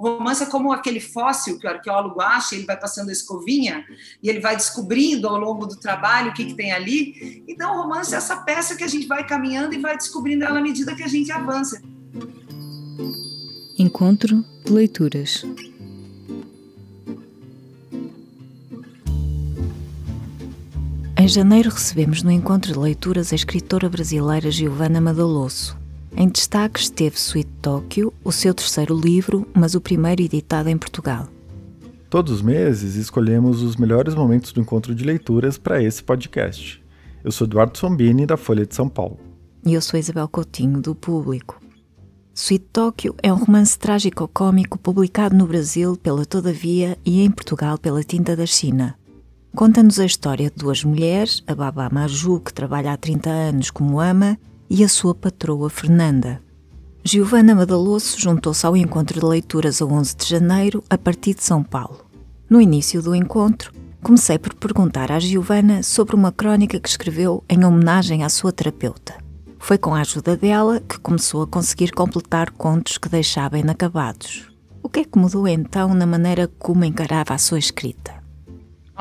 O romance é como aquele fóssil que o arqueólogo acha, ele vai passando a escovinha e ele vai descobrindo ao longo do trabalho o que, que tem ali. Então, o romance é essa peça que a gente vai caminhando e vai descobrindo ela à medida que a gente avança. Encontro de leituras. Em janeiro recebemos no encontro de leituras a escritora brasileira Giovanna Madalosso. Em destaque esteve Sweet Tokyo, o seu terceiro livro, mas o primeiro editado em Portugal. Todos os meses escolhemos os melhores momentos do encontro de leituras para esse podcast. Eu sou Eduardo Sombini, da Folha de São Paulo. E eu sou Isabel Coutinho, do Público. Sweet Tokyo é um romance trágico-cômico publicado no Brasil pela Todavia e em Portugal pela Tinta da China. Conta-nos a história de duas mulheres, a Babá Maju, que trabalha há 30 anos como ama, e a sua patroa Fernanda. Giovanna Madalosso juntou-se ao encontro de leituras a 11 de janeiro, a partir de São Paulo. No início do encontro, comecei por perguntar à Giovanna sobre uma crónica que escreveu em homenagem à sua terapeuta. Foi com a ajuda dela que começou a conseguir completar contos que deixava inacabados. O que é que mudou então na maneira como encarava a sua escrita?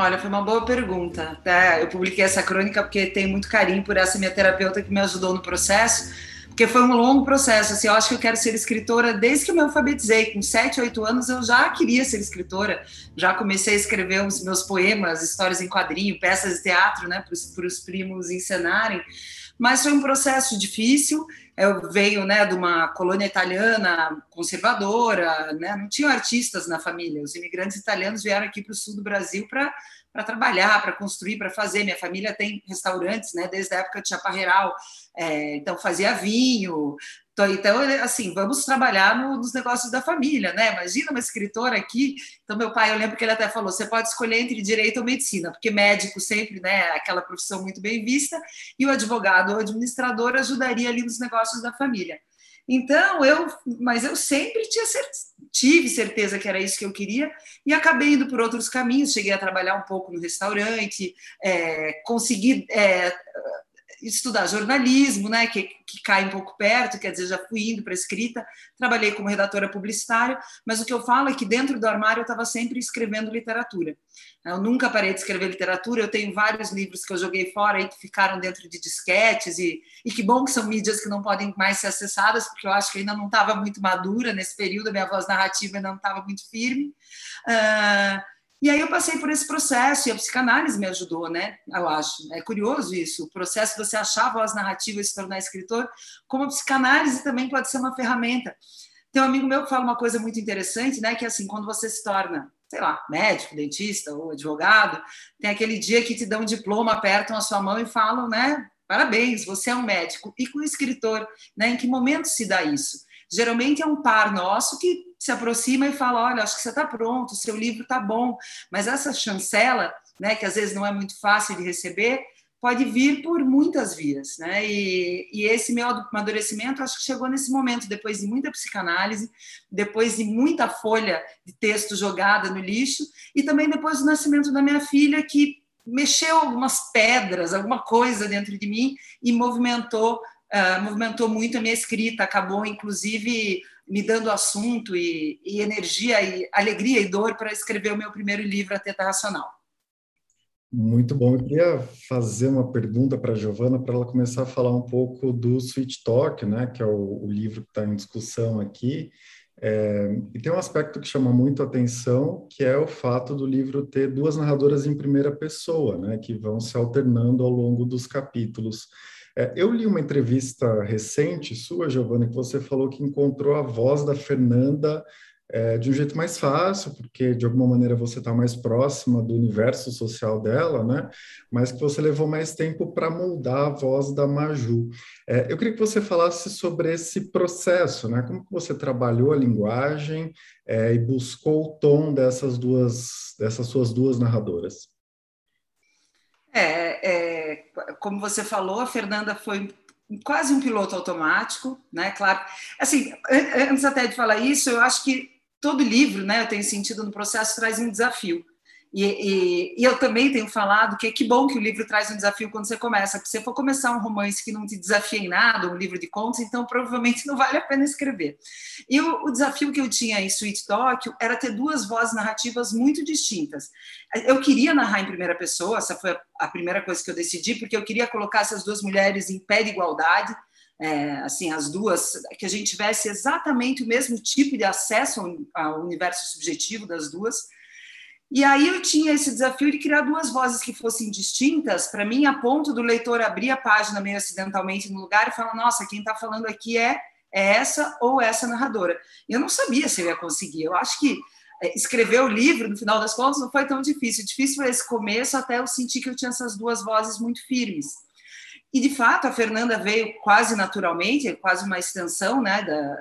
Olha, foi uma boa pergunta. Tá? Eu publiquei essa crônica porque tenho muito carinho por essa minha terapeuta que me ajudou no processo, porque foi um longo processo. Assim, eu acho que eu quero ser escritora desde que eu me alfabetizei. Com 7, 8 anos eu já queria ser escritora, já comecei a escrever os meus poemas, histórias em quadrinho, peças de teatro, né, para os primos encenarem. Mas foi um processo difícil. Eu venho né, de uma colônia italiana conservadora, né, não tinha artistas na família. Os imigrantes italianos vieram aqui para o sul do Brasil para para trabalhar, para construir, para fazer. Minha família tem restaurantes, né? Desde a época de Chaparreiral, é, então fazia vinho. Então, assim, vamos trabalhar no, nos negócios da família, né? Imagina uma escritora aqui. Então, meu pai, eu lembro que ele até falou: você pode escolher entre direito ou medicina, porque médico sempre, né? Aquela profissão muito bem vista, e o advogado ou administrador ajudaria ali nos negócios da família. Então, eu, mas eu sempre tinha tive certeza que era isso que eu queria e acabei indo por outros caminhos. Cheguei a trabalhar um pouco no restaurante, é, consegui é, estudar jornalismo, né, que, que cai um pouco perto, quer dizer, já fui indo para escrita, trabalhei como redatora publicitária, mas o que eu falo é que dentro do armário eu estava sempre escrevendo literatura. Eu nunca parei de escrever literatura, eu tenho vários livros que eu joguei fora e que ficaram dentro de disquetes, e, e que bom que são mídias que não podem mais ser acessadas, porque eu acho que ainda não estava muito madura nesse período, a minha voz narrativa ainda não estava muito firme. Uh, e aí eu passei por esse processo e a psicanálise me ajudou, né? Eu acho. É curioso isso, o processo de você achar a voz narrativa e se tornar escritor, como a psicanálise também pode ser uma ferramenta. Tem um amigo meu que fala uma coisa muito interessante, né? Que é assim, quando você se torna, sei lá, médico, dentista ou advogado, tem aquele dia que te dão um diploma, apertam a sua mão e falam, né? Parabéns, você é um médico. E com o escritor, né? Em que momento se dá isso? Geralmente é um par nosso que se aproxima e fala: Olha, acho que você está pronto, seu livro está bom. Mas essa chancela, né, que às vezes não é muito fácil de receber, pode vir por muitas vias. Né? E, e esse meu amadurecimento acho que chegou nesse momento, depois de muita psicanálise, depois de muita folha de texto jogada no lixo, e também depois do nascimento da minha filha, que mexeu algumas pedras, alguma coisa dentro de mim e movimentou. Uh, movimentou muito a minha escrita, acabou inclusive me dando assunto e, e energia e alegria e dor para escrever o meu primeiro livro, A Teta Racional. Muito bom. Eu queria fazer uma pergunta para a Giovana para ela começar a falar um pouco do Sweet Talk, né, que é o, o livro que está em discussão aqui. É, e tem um aspecto que chama muito a atenção, que é o fato do livro ter duas narradoras em primeira pessoa, né, que vão se alternando ao longo dos capítulos. É, eu li uma entrevista recente sua, Giovanni, que você falou que encontrou a voz da Fernanda é, de um jeito mais fácil, porque de alguma maneira você está mais próxima do universo social dela, né? Mas que você levou mais tempo para moldar a voz da Maju. É, eu queria que você falasse sobre esse processo, né? Como que você trabalhou a linguagem é, e buscou o tom dessas duas, dessas suas duas narradoras. É, é, como você falou, a Fernanda foi quase um piloto automático, né? Claro, assim, antes até de falar isso, eu acho que todo livro, né? Eu tenho sentido no processo traz um desafio. E, e, e, eu também tenho falado que é que bom que o livro traz um desafio quando você começa, porque se você for começar um romance que não te desafia em nada, um livro de contos, então provavelmente não vale a pena escrever. E o, o desafio que eu tinha em Sweet Tokyo era ter duas vozes narrativas muito distintas. Eu queria narrar em primeira pessoa, essa foi a primeira coisa que eu decidi, porque eu queria colocar essas duas mulheres em pé de igualdade, é, assim, as duas, que a gente tivesse exatamente o mesmo tipo de acesso ao, ao universo subjetivo das duas, e aí eu tinha esse desafio de criar duas vozes que fossem distintas, para mim, a ponto do leitor abrir a página meio acidentalmente no lugar e falar: nossa, quem está falando aqui é, é essa ou essa narradora. Eu não sabia se eu ia conseguir. Eu acho que é, escrever o livro, no final das contas, não foi tão difícil. Difícil foi esse começo, até eu sentir que eu tinha essas duas vozes muito firmes. E, de fato, a Fernanda veio quase naturalmente, quase uma extensão né, da,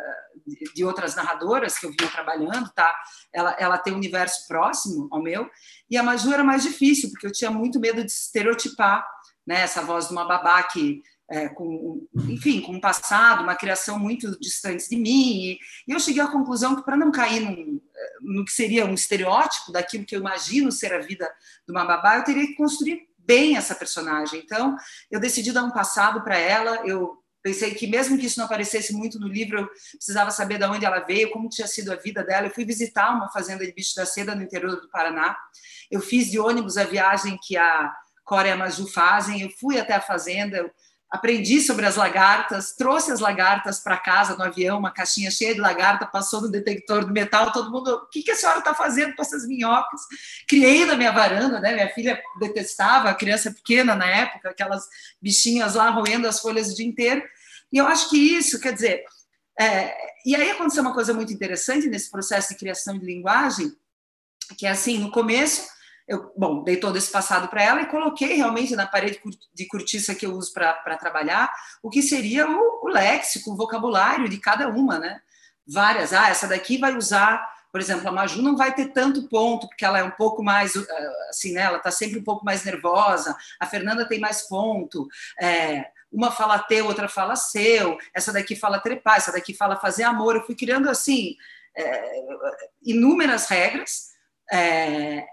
de outras narradoras que eu vinha trabalhando, tá? Ela, ela tem um universo próximo ao meu, e a Maju era mais difícil, porque eu tinha muito medo de estereotipar né, essa voz de uma babá que, é, com, enfim, com um passado, uma criação muito distante de mim, e, eu cheguei à conclusão que, para não cair num, no que seria um estereótipo daquilo que eu imagino ser a vida de uma babá, eu teria que construir bem essa personagem. Então, eu decidi dar um passado para ela, eu Pensei que, mesmo que isso não aparecesse muito no livro, eu precisava saber de onde ela veio, como tinha sido a vida dela. Eu fui visitar uma fazenda de bicho da seda no interior do Paraná. Eu fiz de ônibus a viagem que a Cora e a Maju fazem. Eu fui até a fazenda, aprendi sobre as lagartas, trouxe as lagartas para casa no avião, uma caixinha cheia de lagarta, passou no detector do metal, todo mundo, o que, que a senhora está fazendo com essas minhocas? Criei na minha varanda, né? Minha filha detestava, a criança pequena na época, aquelas bichinhas lá roendo as folhas o dia inteiro. E eu acho que isso, quer dizer, é, e aí aconteceu uma coisa muito interessante nesse processo de criação de linguagem, que é assim, no começo eu, bom, dei todo esse passado para ela e coloquei realmente na parede de cortiça que eu uso para trabalhar o que seria o, o, léxico, o vocabulário de cada uma, né? Várias. Ah, essa daqui vai usar, por exemplo, a Maju não vai ter tanto ponto, porque ela é um pouco mais, eh, assim, né? Ela está sempre um pouco mais nervosa. A Fernanda tem mais ponto. É, uma fala teu, outra fala seu. Essa daqui fala trepar, essa daqui fala fazer amor. Eu fui criando, assim, é, inúmeras regras. É,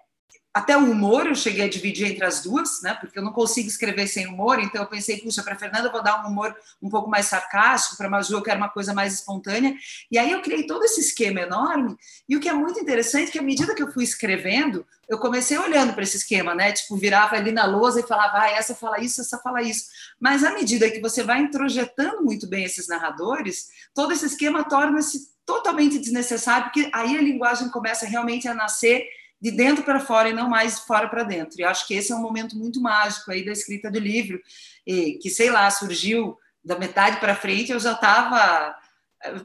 até o humor eu cheguei a dividir entre as duas, né? Porque eu não consigo escrever sem humor, então eu pensei, puxa, para Fernanda eu vou dar um humor um pouco mais sarcástico, para Maju eu quero uma coisa mais espontânea. E aí eu criei todo esse esquema enorme. E o que é muito interessante é que à medida que eu fui escrevendo, eu comecei olhando para esse esquema, né? Tipo, virava ali na lousa e falava, ah, essa fala isso, essa fala isso. Mas à medida que você vai introjetando muito bem esses narradores, todo esse esquema torna-se totalmente desnecessário, porque aí a linguagem começa realmente a nascer de dentro para fora e não mais fora para dentro. E acho que esse é um momento muito mágico aí da escrita do livro, que sei lá surgiu da metade para frente, eu já estava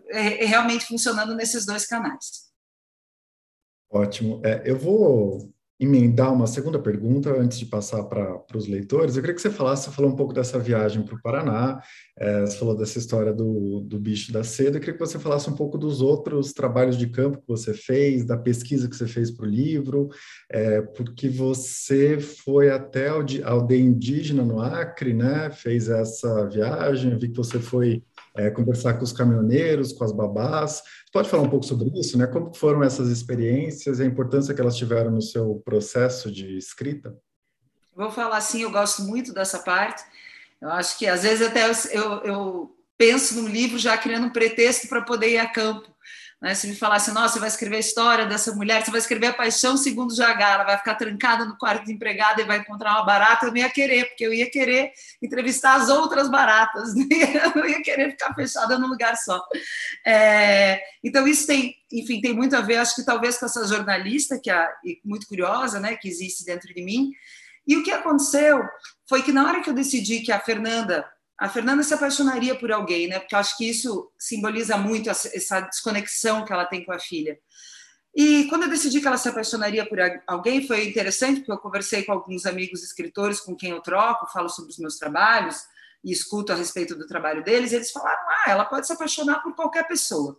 é, é, realmente funcionando nesses dois canais. Ótimo. É, eu vou emendar uma segunda pergunta antes de passar para os leitores. Eu queria que você falasse, você falou um pouco dessa viagem para o Paraná, é, você falou dessa história do, do bicho da seda. Eu queria que você falasse um pouco dos outros trabalhos de campo que você fez, da pesquisa que você fez para o livro, é, porque você foi até a aldeia indígena no Acre, né? Fez essa viagem, vi que você foi é, conversar com os caminhoneiros, com as babás. Pode falar um pouco sobre isso, né? Como foram essas experiências e a importância que elas tiveram no seu processo de escrita? Vou falar assim, eu gosto muito dessa parte. Eu acho que às vezes até eu, eu, eu penso num livro já criando um pretexto para poder ir a campo. Né? Se me falasse, nossa, você vai escrever a história dessa mulher, você vai escrever a paixão segundo Jagar, ela vai ficar trancada no quarto de empregada e vai encontrar uma barata, eu não ia querer, porque eu ia querer entrevistar as outras baratas, né? eu não ia querer ficar fechada num lugar só. É, então, isso tem, enfim, tem muito a ver, acho que talvez com essa jornalista, que é muito curiosa, né, que existe dentro de mim. E o que aconteceu foi que na hora que eu decidi que a Fernanda a Fernanda se apaixonaria por alguém, né? Porque eu acho que isso simboliza muito essa desconexão que ela tem com a filha. E quando eu decidi que ela se apaixonaria por alguém, foi interessante, porque eu conversei com alguns amigos escritores com quem eu troco, falo sobre os meus trabalhos e escuto a respeito do trabalho deles, e eles falaram: ah, ela pode se apaixonar por qualquer pessoa.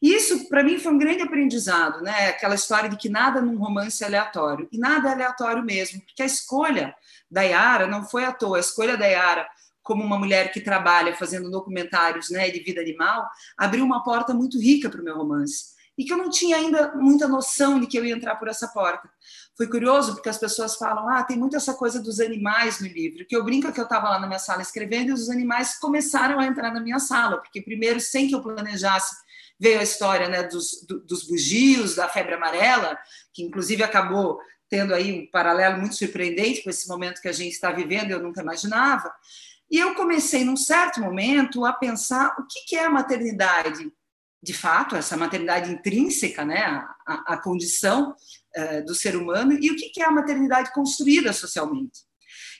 E isso, para mim, foi um grande aprendizado, né? Aquela história de que nada num romance é aleatório. E nada é aleatório mesmo, porque a escolha da Yara não foi à toa. A escolha da Yara como uma mulher que trabalha fazendo documentários né, de vida animal, abriu uma porta muito rica para o meu romance. e que eu não tinha ainda muita noção de que eu ia entrar por essa porta. Foi curioso porque as pessoas falam: ah, tem muito essa coisa dos animais no livro. Que eu brinco que eu estava lá na minha sala escrevendo e os animais começaram a entrar na minha sala, porque primeiro, sem que eu planejasse, veio a história né, dos, dos bugios, da febre amarela, que inclusive acabou tendo aí um paralelo muito surpreendente com esse momento que a gente está vivendo, eu nunca imaginava. E eu comecei, num certo momento, a pensar o que é a maternidade de fato, essa maternidade intrínseca, né, a, a condição uh, do ser humano, e o que, que é a maternidade construída socialmente.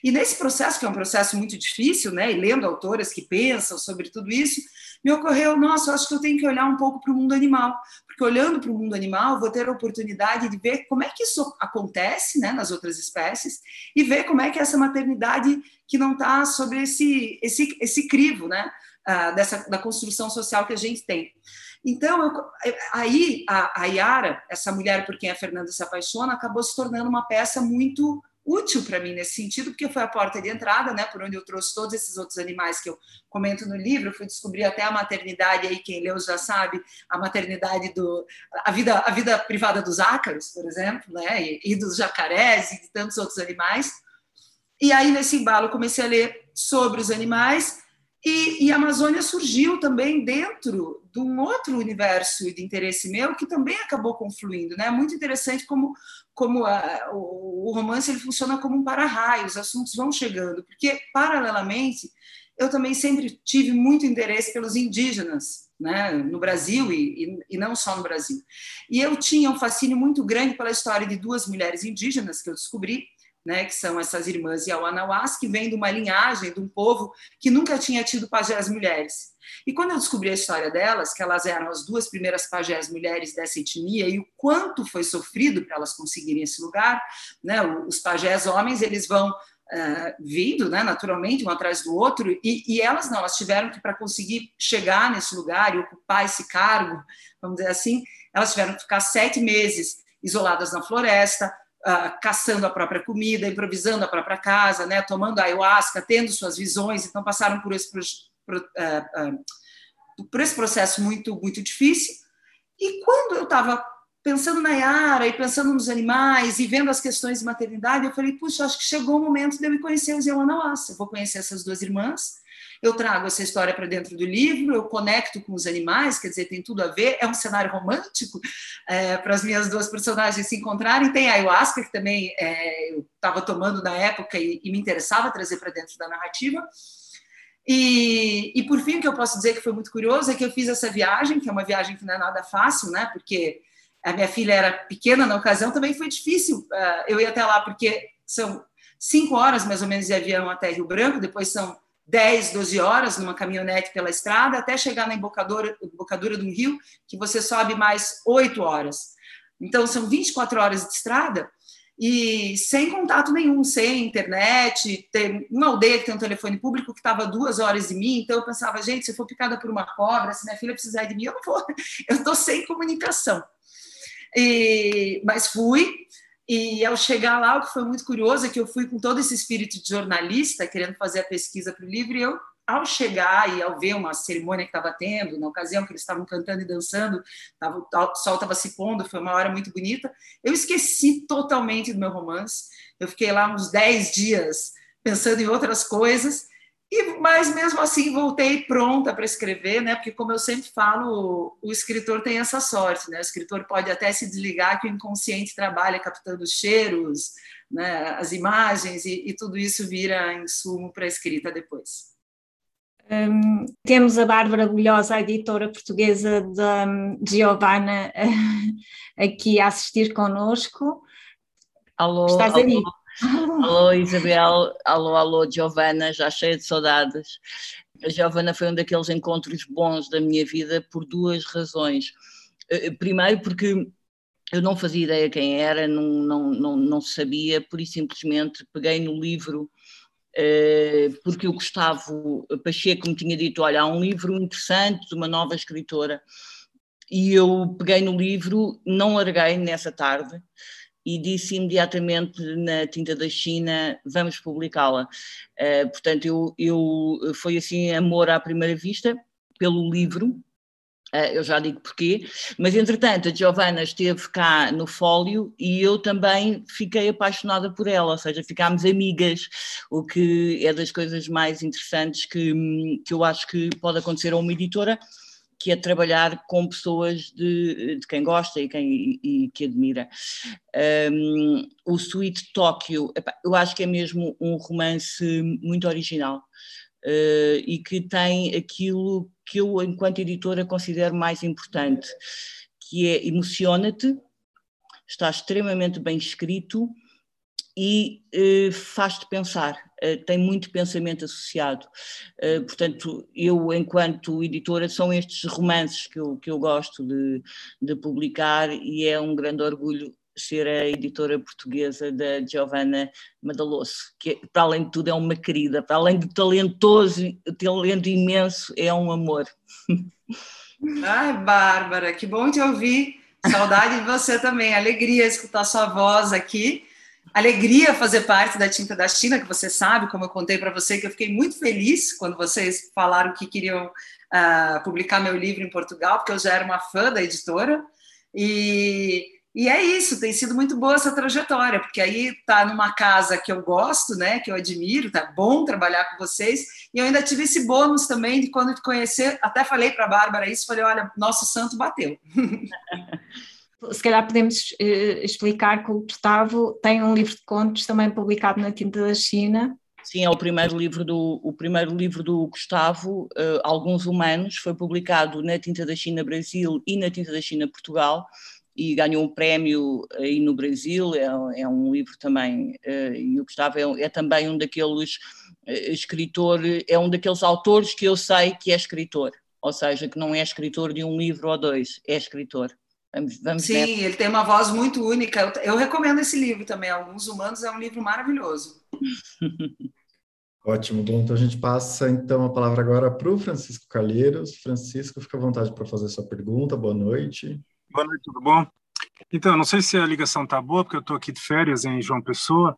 E nesse processo, que é um processo muito difícil, né, e lendo autoras que pensam sobre tudo isso, me ocorreu, nossa, acho que eu tenho que olhar um pouco para o mundo animal, porque olhando para o mundo animal, vou ter a oportunidade de ver como é que isso acontece né, nas outras espécies e ver como é que essa maternidade que não está sobre esse, esse, esse crivo né, uh, dessa, da construção social que a gente tem. Então, eu, aí a, a Yara, essa mulher por quem a Fernanda se apaixona, acabou se tornando uma peça muito útil para mim nesse sentido, porque foi a porta de entrada, né, por onde eu trouxe todos esses outros animais que eu comento no livro, fui descobrir até a maternidade aí quem leu já sabe, a maternidade do a vida a vida privada dos ácaros, por exemplo, né, e, e dos jacarés e de tantos outros animais. E aí nesse embalo comecei a ler sobre os animais e, e, a Amazônia surgiu também dentro de um outro universo de interesse meu que também acabou confluindo. Né? Muito interessante como, como a, o, o, romance ele funciona como um para-raio, os assuntos vão chegando, porque, paralelamente, eu também sempre tive muito interesse pelos indígenas né, no Brasil e, e, e não só no Brasil. E eu tinha um fascínio muito grande pela história de duas mulheres indígenas que eu descobri, né, que são essas irmãs Yawanawás, que vêm de uma linhagem de um povo que nunca tinha tido pajés mulheres. E quando eu descobri a história delas, que elas eram as duas primeiras pajés mulheres dessa etnia e o quanto foi sofrido para elas conseguirem esse lugar, né, os pajés homens eles vão uh, vindo, né, naturalmente, um atrás do outro, e, e elas não, elas tiveram que, para conseguir chegar nesse lugar e ocupar esse cargo, vamos dizer assim, elas tiveram que ficar sete meses isoladas na floresta, uh, caçando a própria comida, improvisando a própria casa, né, tomando ayahuasca, tendo suas visões, então passaram por esse, por, uh, uh, por esse processo muito, muito difícil. E quando eu estava pensando na Yara e pensando nos animais e vendo as questões de maternidade, eu falei, puxa, acho que chegou o momento de eu me conhecer os Yawanawassa. Eu vou conhecer essas duas irmãs, eu trago essa história para dentro do livro, eu conecto com os animais, quer dizer, tem tudo a ver, é um cenário romântico é, para as minhas duas personagens se encontrarem. Tem a ayahuasca, que também é, eu estava tomando na época e, e me interessava trazer para dentro da narrativa. E, e, por fim, o que eu posso dizer que foi muito curioso é que eu fiz essa viagem, que é uma viagem que não é nada fácil, né? Porque a minha filha era pequena na ocasião, também foi difícil uh, eu ir até lá, porque são cinco horas mais ou menos de avião até Rio Branco, depois são 10, 12 horas numa caminhonete pela estrada, até chegar na embocadura, embocadura de um rio, que você sobe mais 8 horas. Então, são 24 horas de estrada e sem contato nenhum, sem internet. Tem uma aldeia que tem um telefone público que estava duas horas de mim, então eu pensava, gente, se eu for picada por uma cobra, se minha filha precisar de mim, eu não vou, eu estou sem comunicação. E, mas fui, e ao chegar lá, o que foi muito curioso é que eu fui com todo esse espírito de jornalista, querendo fazer a pesquisa para o livro, e eu, ao chegar e ao ver uma cerimônia que estava tendo, na ocasião que eles estavam cantando e dançando, tava, o sol estava se pondo, foi uma hora muito bonita, eu esqueci totalmente do meu romance. Eu fiquei lá uns 10 dias pensando em outras coisas, e, mas mesmo assim voltei pronta para escrever, né? Porque como eu sempre falo, o, o, escritor tem essa sorte, né? O escritor pode até se desligar que o inconsciente trabalha captando os cheiros, né? As imagens e, e tudo isso vira insumo para a escrita depois. Um, temos a Bárbara Bulhosa, a editora portuguesa da Giovanna, aqui a assistir conosco. Alô, Estás alô. aí? Alô Isabel, alô, alô Giovana, já cheia de saudades. A Giovana foi um daqueles encontros bons da minha vida por duas razões. Eh, eh, primeiro, porque eu não fazia ideia quem era, não, não, não, não sabia, por e simplesmente peguei no livro, eh, porque o Gustavo Pacheco me tinha dito: olha, há um livro interessante de uma nova escritora, e eu peguei no livro, não larguei nessa tarde e disse imediatamente na tinta da China vamos publicá-la. Uh, portanto, eu, eu foi assim amor à primeira vista pelo livro Uh, eu já digo porquê, mas entretanto a Giovanna esteve cá no fólio e eu também fiquei apaixonada por ela, ou seja, ficámos amigas, o que é das coisas mais interessantes que, que eu acho que pode acontecer a uma editora, que é trabalhar com pessoas de, de quem gosta e, quem, e, e que admira. Um, o Sweet Tóquio, eu acho que é mesmo um romance muito original uh, e que tem aquilo que eu, enquanto editora, considero mais importante, que é emociona-te, está extremamente bem escrito e uh, faz-te pensar, uh, tem muito pensamento associado. Uh, portanto, eu, enquanto editora, são estes romances que eu, que eu gosto de, de publicar e é um grande orgulho ser a editora portuguesa da Giovanna Madalosso, que para além de tudo é uma querida, para além de talentoso, talento imenso, é um amor. Ai, Bárbara, que bom te ouvir. Saudade de você também, alegria escutar sua voz aqui. Alegria fazer parte da Tinta da China, que você sabe, como eu contei para você, que eu fiquei muito feliz quando vocês falaram que queriam uh, publicar meu livro em Portugal, porque eu já era uma fã da editora. E e é isso, tem sido muito boa essa trajetória, porque aí tá numa casa que eu gosto, né, que eu admiro, tá bom trabalhar com vocês, e eu ainda tive esse bônus também de quando te conhecer, até falei para a Bárbara isso, falei, olha, nosso santo bateu. Se calhar podemos uh, explicar que o Gustavo tem um livro de contos também publicado na Tinta da China. Sim, é o primeiro livro do, o primeiro livro do Gustavo, uh, Alguns Humanos, foi publicado na Tinta da China Brasil e na Tinta da China Portugal, e ganhou um prémio aí no Brasil, é, é um livro também, uh, e o Gustavo é, é, também um daqueles escritores, é um daqueles autores que eu sei que é escritor, ou seja, que não é escritor de um livro ou dois, é escritor. Vamos, vamos Sim, ver. ele tem uma voz muito única. Eu, eu recomendo esse livro também, Alguns Humanos é um livro maravilhoso. Ótimo, bom, então a gente passa então a palavra agora para o Francisco Calheiros. Francisco, fica à vontade para fazer sua pergunta, boa noite. Boa noite, tudo bom? Então, não sei se a ligação está boa, porque eu estou aqui de férias em João Pessoa,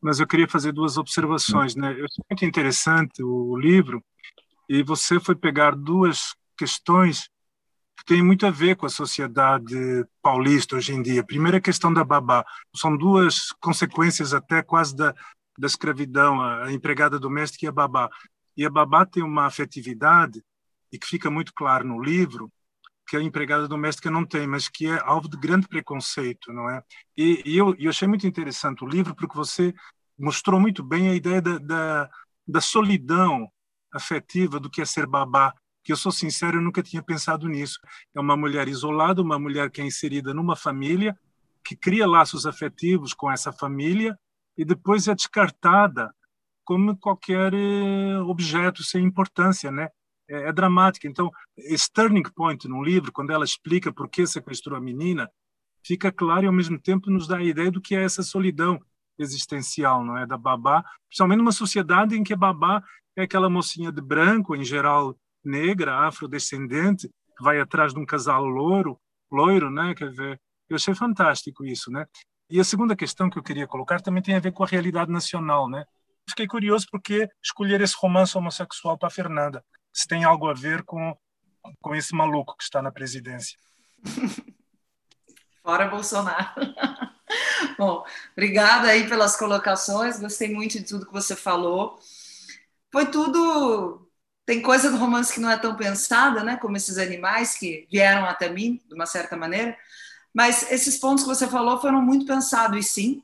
mas eu queria fazer duas observações. Né? Eu achei muito interessante o livro, e você foi pegar duas questões que têm muito a ver com a sociedade paulista hoje em dia. Primeira a questão da babá. São duas consequências até quase da, da escravidão, a empregada doméstica e a babá. E a babá tem uma afetividade, e que fica muito claro no livro, que a empregada doméstica não tem, mas que é alvo de grande preconceito, não é? E, e eu, eu achei muito interessante o livro porque você mostrou muito bem a ideia da, da, da solidão afetiva do que é ser babá, que eu sou sincero, eu nunca tinha pensado nisso. É uma mulher isolada, uma mulher que é inserida numa família, que cria laços afetivos com essa família e depois é descartada como qualquer eh, objeto sem importância, né? é, é dramática. Então, esse turning point no livro, quando ela explica por que sequestrou a menina, fica claro e ao mesmo tempo nos dá a ideia do que é essa solidão existencial, não é, da babá, principalmente numa sociedade em que a babá é aquela mocinha de branco, em geral negra, afrodescendente, vai atrás de um casal louro, loiro, né, quer ver? Eu achei fantástico isso, né? E a segunda questão que eu queria colocar também tem a ver com a realidade nacional, né? Fiquei curioso porque escolher esse romance homossexual para Fernanda se tem algo a ver com, com esse maluco que está na presidência. Fora Bolsonaro. Bom, obrigada aí pelas colocações, gostei muito de tudo que você falou. Foi tudo. Tem coisa do romance que não é tão pensada, né? Como esses animais que vieram até mim, de uma certa maneira. Mas esses pontos que você falou foram muito pensados, e sim.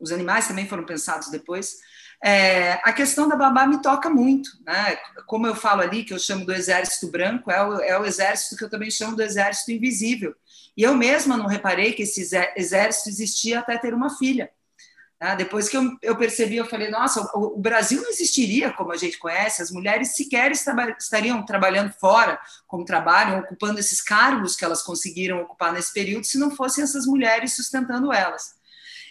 Os animais também foram pensados depois. É, a questão da babá me toca muito, né? Como eu falo ali, que eu chamo do exército branco, é o, é o exército que eu também chamo do exército invisível. E eu mesma não reparei que esse exército existia até ter uma filha. Né? Depois que eu, eu, percebi, eu falei, nossa, o, o, Brasil não existiria como a gente conhece, as mulheres sequer estariam trabalhando fora, como trabalham, ocupando esses cargos que elas conseguiram ocupar nesse período, se não fossem essas mulheres sustentando elas.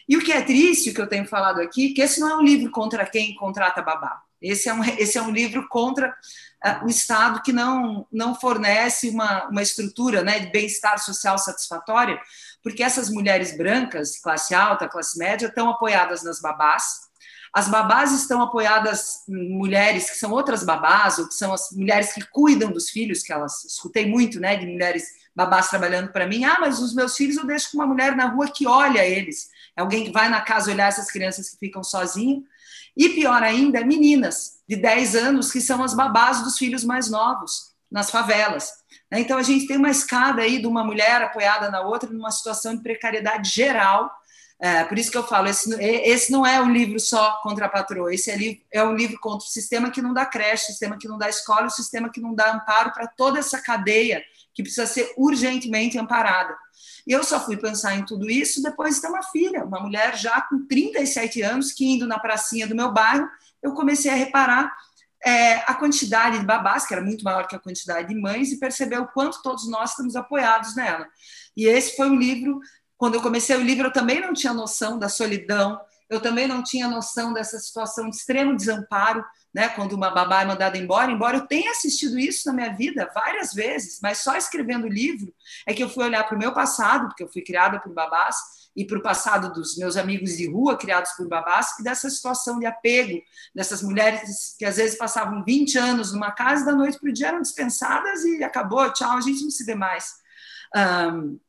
E o que é triste, o que eu tenho falado aqui, que esse não é um livro contra quem contrata babá. Esse é um, esse é um livro contra uh, o Estado que não, não fornece uma, uma estrutura né, de bem-estar social satisfatória, porque essas mulheres brancas, classe alta, classe média, estão apoiadas nas babás, as babás estão apoiadas em mulheres que são outras babás, ou que são as mulheres que cuidam dos filhos, que elas escutei muito, né, de mulheres babás trabalhando para mim. Ah, mas os meus filhos eu deixo com uma mulher na rua que olha eles. É alguém que vai na casa olhar essas crianças que ficam sozinhas. E pior ainda, meninas de 10 anos que são as babás dos filhos mais novos nas favelas. Então a gente tem uma escada aí de uma mulher apoiada na outra numa situação de precariedade geral é, por isso que eu falo, esse, esse não é um livro só contra a patroa, esse é, é um livro contra o sistema que não dá creche, o sistema que não dá escola, o sistema que não dá amparo para toda essa cadeia que precisa ser urgentemente amparada. E eu só fui pensar em tudo isso depois de uma filha, uma mulher já com 37 anos, que indo na pracinha do meu bairro, eu comecei a reparar é, a quantidade de babás, que era muito maior que a quantidade de mães, e perceber o quanto todos nós estamos apoiados nela. E esse foi um livro quando eu comecei o livro, eu também não tinha noção da solidão, eu também não tinha noção dessa situação de extremo desamparo, né? Quando uma babá é mandada embora, embora eu tenha assistido isso na minha vida várias vezes, mas só escrevendo o livro é que eu fui olhar para o meu passado, porque eu fui criada por babás, e para o passado dos meus amigos de rua, criados por babás, e dessa situação de apego, dessas mulheres que às vezes passavam 20 anos numa casa, da noite para o dia eram dispensadas e acabou, tchau, a gente não se vê mais. Um,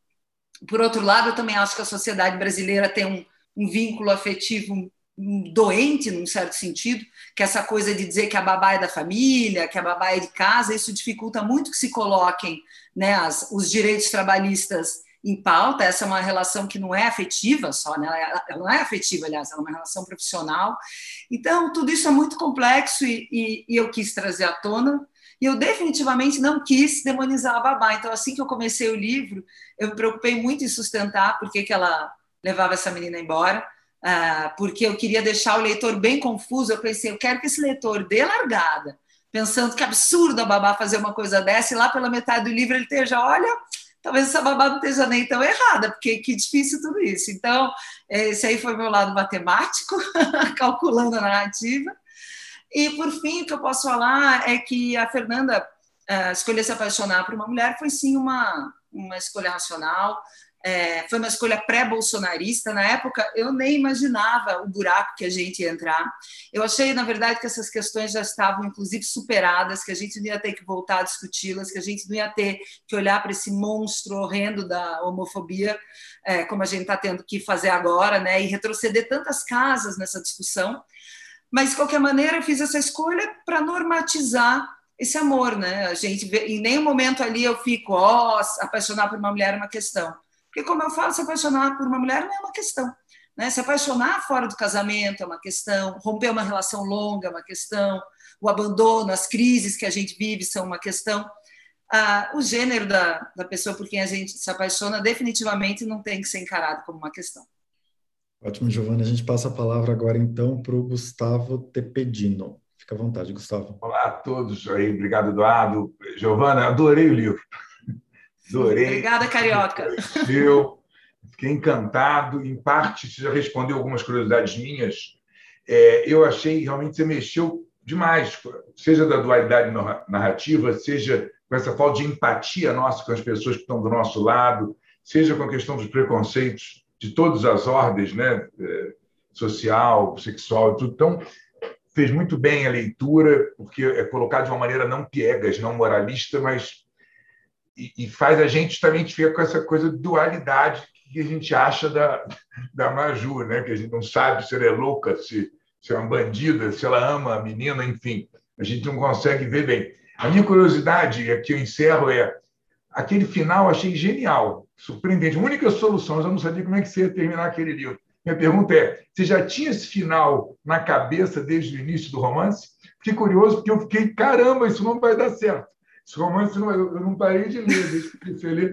por outro lado, eu também acho que a sociedade brasileira tem um, um vínculo afetivo doente, num certo sentido, que essa coisa de dizer que a babá é da família, que a babá é de casa, isso dificulta muito que se coloquem né, as, os direitos trabalhistas em pauta. Essa é uma relação que não é afetiva só, né? ela não é afetiva, aliás, ela é uma relação profissional. Então, tudo isso é muito complexo e, e, e eu quis trazer à tona e eu definitivamente não quis demonizar a babá. Então, assim que eu comecei o livro, eu me preocupei muito em sustentar por que ela levava essa menina embora, uh, porque eu queria deixar o leitor bem confuso. Eu pensei, eu quero que esse leitor dê largada, pensando que absurdo a babá fazer uma coisa dessa, e lá pela metade do livro ele esteja, olha, talvez essa babá não esteja nem tão errada, porque que difícil tudo isso. Então, esse aí foi meu lado matemático, calculando a narrativa. E, por fim, o que eu posso falar é que a Fernanda uh, escolher se apaixonar por uma mulher foi, sim, uma, uma escolha racional, é, foi uma escolha pré-bolsonarista. Na época, eu nem imaginava o buraco que a gente ia entrar. Eu achei, na verdade, que essas questões já estavam, inclusive, superadas, que a gente não ia ter que voltar a discuti-las, que a gente não ia ter que olhar para esse monstro horrendo da homofobia, é, como a gente está tendo que fazer agora, né, e retroceder tantas casas nessa discussão. Mas, de qualquer maneira, eu fiz essa escolha para normatizar esse amor, né? A gente vê, em nenhum momento ali eu fico, ó, oh, apaixonar por uma mulher é uma questão. Porque, como eu falo, se apaixonar por uma mulher não é uma questão. Né? Se apaixonar fora do casamento é uma questão, romper uma relação longa é uma questão, o abandono, as crises que a gente vive são uma questão. Ah, o gênero da, da pessoa por quem a gente se apaixona definitivamente não tem que ser encarado como uma questão. Ótimo, Giovana. A gente passa a palavra agora, então, para o Gustavo Tepedino. Fica à vontade, Gustavo. Olá a todos aí. Obrigado, Eduardo. Giovana, adorei o livro. Adorei. Obrigada, Carioca. Eu fiquei encantado. Em parte, você já respondeu algumas curiosidades minhas. É, eu achei realmente você mexeu demais, seja da dualidade narrativa, seja com essa falta de empatia nossa com as pessoas que estão do nosso lado, seja com a questão dos preconceitos de todas as ordens, né? É, social, sexual e tudo. Então, fez muito bem a leitura, porque é colocado de uma maneira não piegas, não moralista, mas e, faz a gente também ficar com essa coisa de dualidade que a gente acha da, da Maju, né? que a gente não sabe se ela é louca, se, se é uma bandida, se ela ama a menina, enfim, a gente não consegue ver bem. A minha curiosidade, aqui eu encerro, é aquele final achei genial, surpreendente. A única solução, eu não sabia como é que você ia terminar aquele livro. Minha pergunta é: você já tinha esse final na cabeça desde o início do romance? Fiquei curioso porque eu fiquei, caramba, isso não vai dar certo. Esse romance não, eu não parei de ler, que ler.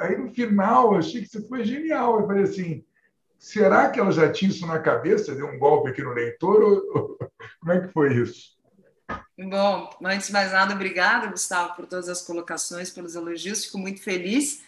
Aí no final, eu achei que isso foi genial. Eu falei assim: será que ela já tinha isso na cabeça? Deu um golpe aqui no leitor? Ou, como é que foi isso? Bom, antes de mais nada, obrigada, Gustavo, por todas as colocações, pelos elogios, fico muito feliz.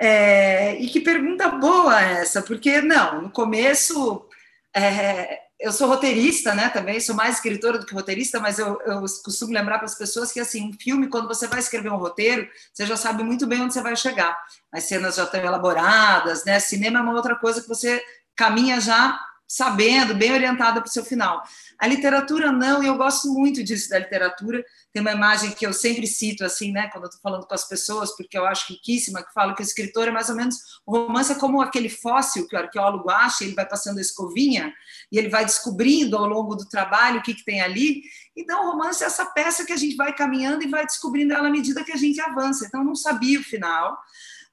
É, e que pergunta boa essa, porque não, no começo é, eu sou roteirista, né? Também sou mais escritora do que roteirista, mas eu, eu costumo lembrar para as pessoas que assim, um filme, quando você vai escrever um roteiro, você já sabe muito bem onde você vai chegar. As cenas já estão elaboradas, né? Cinema é uma outra coisa que você caminha já sabendo, bem orientada para o seu final. A literatura não, e eu gosto muito disso da literatura. Tem uma imagem que eu sempre cito, assim, né, quando eu estou falando com as pessoas, porque eu acho riquíssima, que falo que o escritor é mais ou menos. O romance é como aquele fóssil que o arqueólogo acha, ele vai passando a escovinha e ele vai descobrindo ao longo do trabalho o que, que tem ali. Então, o romance é essa peça que a gente vai caminhando e vai descobrindo ela à medida que a gente avança. Então, eu não sabia o final.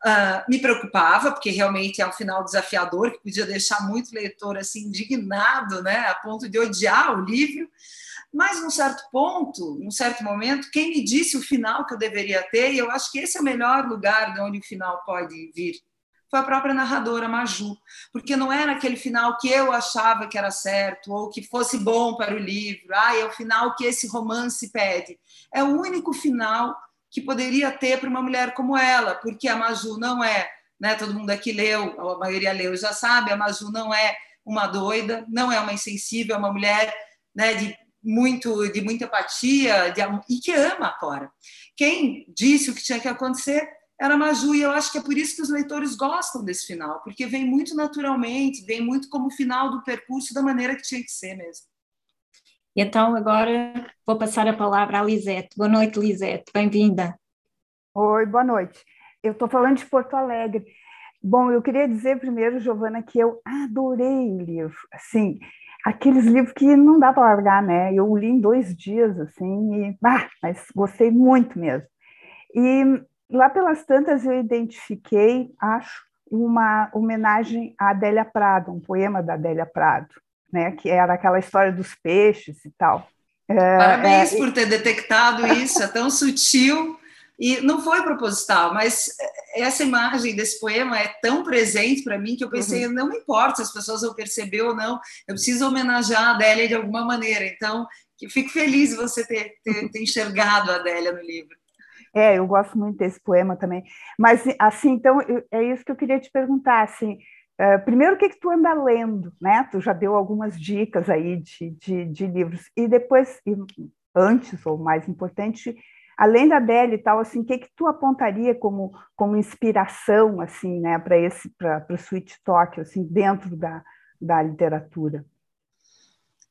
Uh, me preocupava, porque realmente é um final desafiador, que podia deixar muito leitor assim indignado, né, a ponto de odiar o livro. Mas, num certo ponto, num certo momento, quem me disse o final que eu deveria ter, e eu acho que esse é o melhor lugar de onde o final pode vir, foi a própria narradora Maju, porque não era aquele final que eu achava que era certo ou que fosse bom para o livro, ah, é o final que esse romance pede. É o único final que poderia ter para uma mulher como ela, porque a Maju não é, né, todo mundo aqui leu, a maioria leu já sabe, a Maju não é uma doida, não é uma insensível, é uma mulher né, de muito de muita empatia de, e que ama a Cora. Quem disse o que tinha que acontecer era a Maju, e eu acho que é por isso que os leitores gostam desse final, porque vem muito naturalmente, vem muito como final do percurso da maneira que tinha que ser mesmo. Então, agora vou passar a palavra à Lisete. Boa noite, Lisete, bem-vinda. Oi, boa noite. Eu estou falando de Porto Alegre. Bom, eu queria dizer primeiro, Giovana, que eu adorei o livro. Assim, aqueles livros que não dá para largar, né? Eu li em dois dias, assim, e, mas gostei muito mesmo. E lá pelas tantas eu identifiquei, acho, uma homenagem à Adélia Prado, um poema da Adélia Prado né? Que era aquela história dos peixes e tal. É, Parabéns é, por ter detectado isso, é tão sutil e não foi proposital, mas essa imagem desse poema é tão presente para mim que eu pensei, uhum. não me importa se as pessoas vão perceber ou não, eu preciso homenagear a Adélia de alguma maneira. Então, fico feliz de você ter, ter, ter enxergado a Adélia no livro. É, eu gosto muito desse poema também. Mas, assim, então, é isso que eu queria te perguntar, assim, Uh, primeiro, o que, que tu anda lendo, né? Tu já deu algumas dicas aí de, de, de livros. E depois, e antes, ou mais importante, além da Adele e tal, assim, o que, que tu apontaria como, como inspiração, assim, né, para esse, para o Sweet Talk, assim, dentro da, da literatura?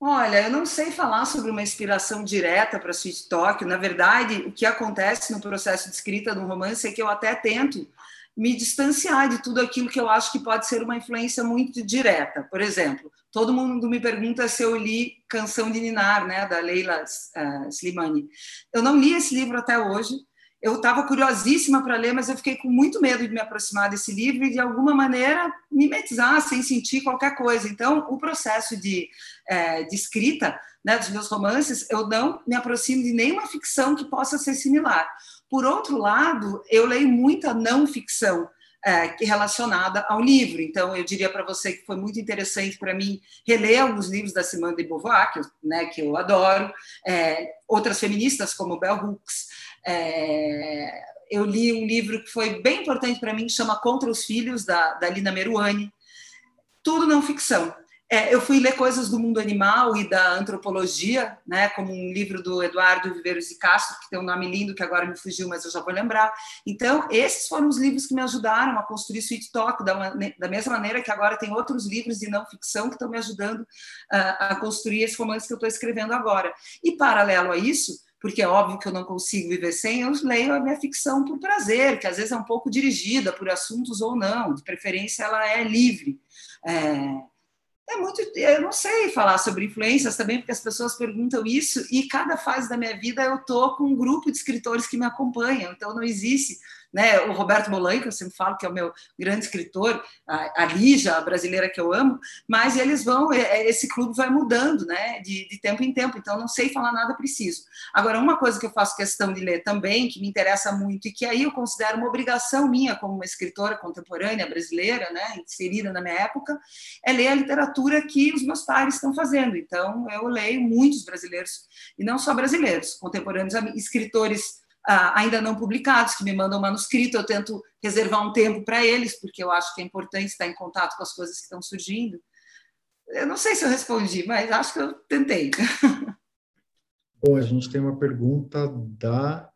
Olha, eu não sei falar sobre uma inspiração direta para Sweet Talk. Na verdade, o que acontece no processo de escrita de um romance é que eu até tento me distanciar de tudo aquilo que eu acho que pode ser uma influência muito direta. Por exemplo, todo mundo me pergunta se eu li Canção de Ninar, né, da Leila uh, Slimani. Eu não li esse livro até hoje. Eu estava curiosíssima para ler, mas eu fiquei com muito medo de me aproximar desse livro e, de alguma maneira, mimetizar sem sentir qualquer coisa. Então, o processo de, é, de escrita né, dos meus romances, eu não me aproximo de nenhuma ficção que possa ser similar. Por outro lado, eu leio muita não ficção é, relacionada ao livro. Então, eu diria para você que foi muito interessante para mim reler alguns livros da Simone de Beauvoir, que eu, né, que eu adoro, é, outras feministas como Bell Hooks. É, eu li um livro que foi bem importante para mim, que chama Contra os Filhos, da, da Lina Meruane. Tudo não ficção. É, eu fui ler coisas do mundo animal e da antropologia, né, como um livro do Eduardo Viveiros de Castro, que tem um nome lindo que agora me fugiu, mas eu já vou lembrar. Então, esses foram os livros que me ajudaram a construir Sweet Talk, da, da mesma maneira que agora tem outros livros de não ficção que estão me ajudando uh, a construir esse romance que eu estou escrevendo agora. E, paralelo a isso, porque é óbvio que eu não consigo viver sem, eu leio a minha ficção por prazer, que às vezes é um pouco dirigida por assuntos ou não, de preferência ela é livre. É, é muito. Eu não sei falar sobre influências também, porque as pessoas perguntam isso, e cada fase da minha vida eu tô com um grupo de escritores que me acompanham, então não existe né? O Roberto Bolan, que eu sempre falo que é o meu grande escritor, a, Lígia, a brasileira que eu amo, mas eles vão, é, é, esse clube vai mudando, né? De, de tempo em tempo, então não sei falar nada preciso. Agora, uma coisa que eu faço questão de ler também, que me interessa muito e que aí eu considero uma obrigação minha como uma escritora contemporânea brasileira, né? Inserida na minha época, é ler a literatura que os meus pares estão fazendo. Então, eu leio muitos brasileiros, e não só brasileiros, contemporâneos, escritores ainda não publicados, que me mandam manuscrito, eu tento reservar um tempo para eles, porque eu acho que é importante estar em contato com as coisas que estão surgindo. Eu não sei se eu respondi, mas acho que eu tentei. Bom, a gente tem uma pergunta da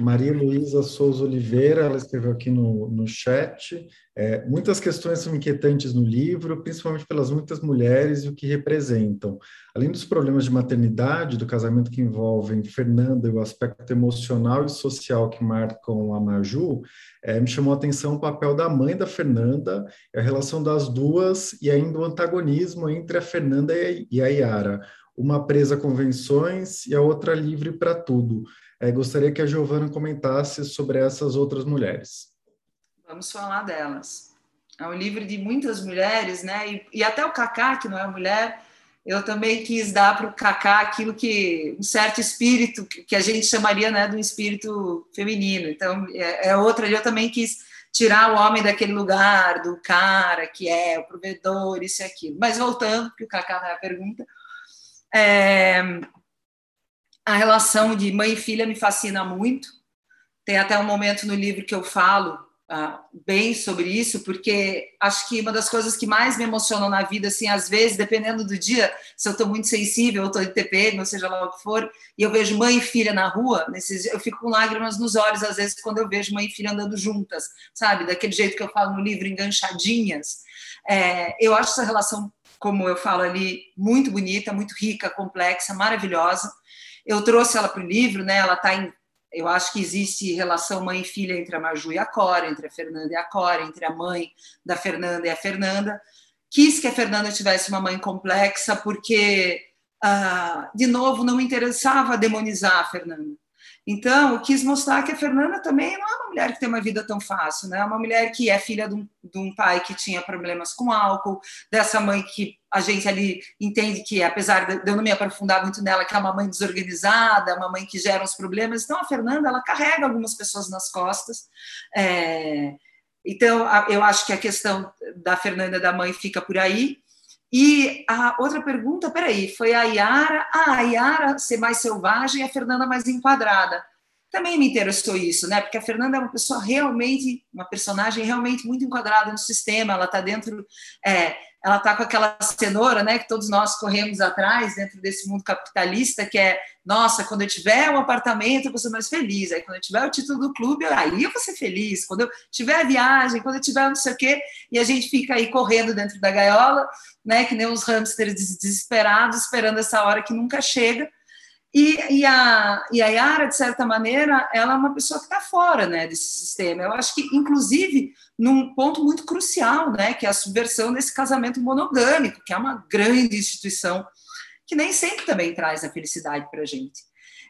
Maria Luísa Souza Oliveira, ela escreveu aqui no, no chat, é, muitas questões são inquietantes no livro, principalmente pelas muitas mulheres e o que representam. Além dos problemas de maternidade, do casamento que envolvem Fernanda e o aspecto emocional e social que marcam a Maju, é, me chamou a atenção o papel da mãe da Fernanda, a relação das duas e ainda o antagonismo entre a Fernanda e a Yara, uma presa a convenções e a outra livre para tudo. É, gostaria que a Giovana comentasse sobre essas outras mulheres. Vamos falar delas. É um livro de muitas mulheres, né? E, e até o Cacá, que não é mulher, eu também quis dar para o Cacá aquilo que um certo espírito que a gente chamaria, né, de um espírito feminino. Então é, é outra. Eu também quis tirar o homem daquele lugar do cara que é o provedor, isso e aquilo. Mas voltando, porque o Cacá não é a pergunta, é, a relação de mãe e filha me fascina muito. Tem até um momento no livro que eu falo uh, bem sobre isso, porque acho que uma das coisas que mais me emocionam na vida, assim, às vezes, dependendo do dia, se eu estou muito sensível, eu estou de TPM, ou seja lá o que for, e eu vejo mãe e filha na rua, nesses, eu fico com lágrimas nos olhos, às vezes, quando eu vejo mãe e filha andando juntas, sabe? Daquele jeito que eu falo no livro, enganchadinhas. É, eu acho essa relação, como eu falo ali, muito bonita, muito rica, complexa, maravilhosa. Eu trouxe ela para o livro, né? Ela está em. Eu acho que existe relação mãe e filha entre a Maju e a Cora, entre a Fernanda e a Cora, entre a mãe da Fernanda e a Fernanda. Quis que a Fernanda tivesse uma mãe complexa, porque, ah, de novo, não me interessava demonizar a Fernanda. Então, eu quis mostrar que a Fernanda também não é uma mulher que tem uma vida tão fácil, né? É uma mulher que é filha de um, de um, pai que tinha problemas com álcool, dessa mãe que a gente ali entende que, apesar de eu não me aprofundar muito nela, que é uma mãe desorganizada, uma mãe que gera uns problemas. Então, a Fernanda, ela carrega algumas pessoas nas costas. É... Então, eu acho que a questão da Fernanda da mãe fica por aí. E a outra pergunta, peraí, foi a Yara, ah, a Yara ser mais selvagem e a Fernanda mais enquadrada. Também me interessou isso, né? Porque a Fernanda é uma pessoa realmente, uma personagem realmente muito enquadrada no sistema, ela está dentro, é, ela está com aquela cenoura, né, que todos nós corremos atrás dentro desse mundo capitalista, que é, nossa, quando eu tiver um apartamento, eu vou ser mais feliz. Aí quando eu tiver o título do clube, aí eu vou ser feliz. Quando eu tiver a viagem, quando eu tiver não sei o quê, e a gente fica aí correndo dentro da gaiola, né, que nem uns hamsters desesperados, esperando essa hora que nunca chega. E, e, a, e a Yara, de certa maneira, ela é uma pessoa que está fora né, desse sistema. Eu acho que, inclusive, num ponto muito crucial, né, que é a subversão desse casamento monogâmico, que é uma grande instituição que nem sempre também traz a felicidade para a gente.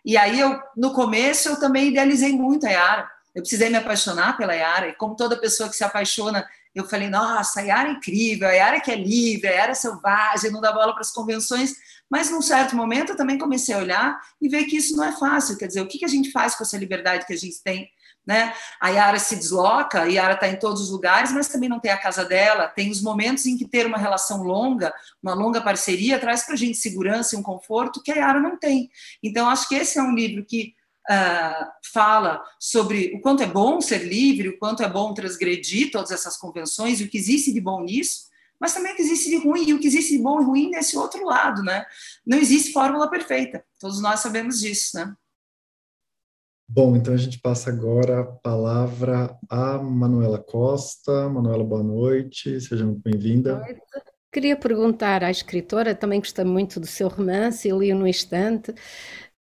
E aí, eu, no começo, eu também idealizei muito a Yara. Eu precisei me apaixonar pela Yara, e como toda pessoa que se apaixona, eu falei, nossa, a Yara é incrível, a Yara que é livre, a Yara é selvagem, não dá bola para as convenções, mas num certo momento eu também comecei a olhar e ver que isso não é fácil. Quer dizer, o que a gente faz com essa liberdade que a gente tem? Né? A Yara se desloca, a Yara está em todos os lugares, mas também não tem a casa dela. Tem os momentos em que ter uma relação longa, uma longa parceria, traz para a gente segurança e um conforto que a Yara não tem. Então, acho que esse é um livro que uh, fala sobre o quanto é bom ser livre, o quanto é bom transgredir todas essas convenções e o que existe de bom nisso mas também o que existe de ruim, e o que existe de bom e ruim nesse outro lado, né? Não existe fórmula perfeita, todos nós sabemos disso, né? Bom, então a gente passa agora a palavra a Manuela Costa. Manuela, boa noite, seja muito bem-vinda. Queria perguntar à escritora, também gostei muito do seu romance, li-o no instante,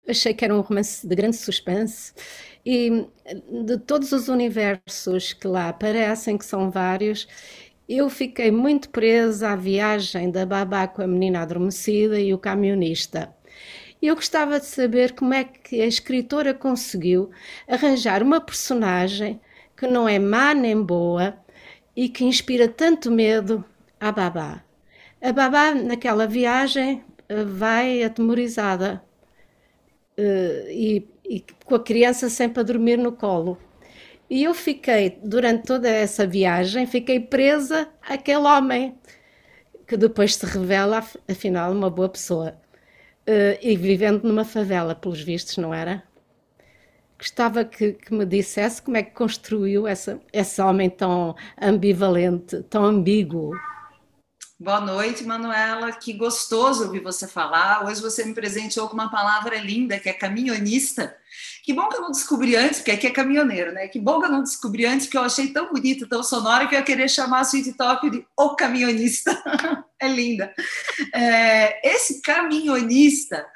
achei que era um romance de grande suspense, e de todos os universos que lá aparecem, que são vários, eu fiquei muito presa à viagem da babá com a menina adormecida e o camionista. Eu gostava de saber como é que a escritora conseguiu arranjar uma personagem que não é má nem boa e que inspira tanto medo à babá. A babá, naquela viagem, eh, vai atemorizada uh, e, e com a criança sempre a dormir no colo. E eu fiquei, durante toda essa viagem, fiquei presa àquele homem, que depois se revela, afinal, uma boa pessoa. Uh, e vivendo numa favela, pelos vistos, não era? Gostava que, que, me dissesse como é que construiu essa, esse homem tão ambivalente, tão ambíguo. Boa noite, Manuela. Que gostoso ouvir você falar. Hoje você me presenteou com uma palavra linda, que é caminhonista. Que bom que eu não descobri antes, porque aqui é caminhoneiro, né? Que bom que eu não descobri antes, porque eu achei tão bonito, tão sonoro, que eu ia querer chamar a Sweet Talk de O Caminhonista. é linda. É, esse caminhonista,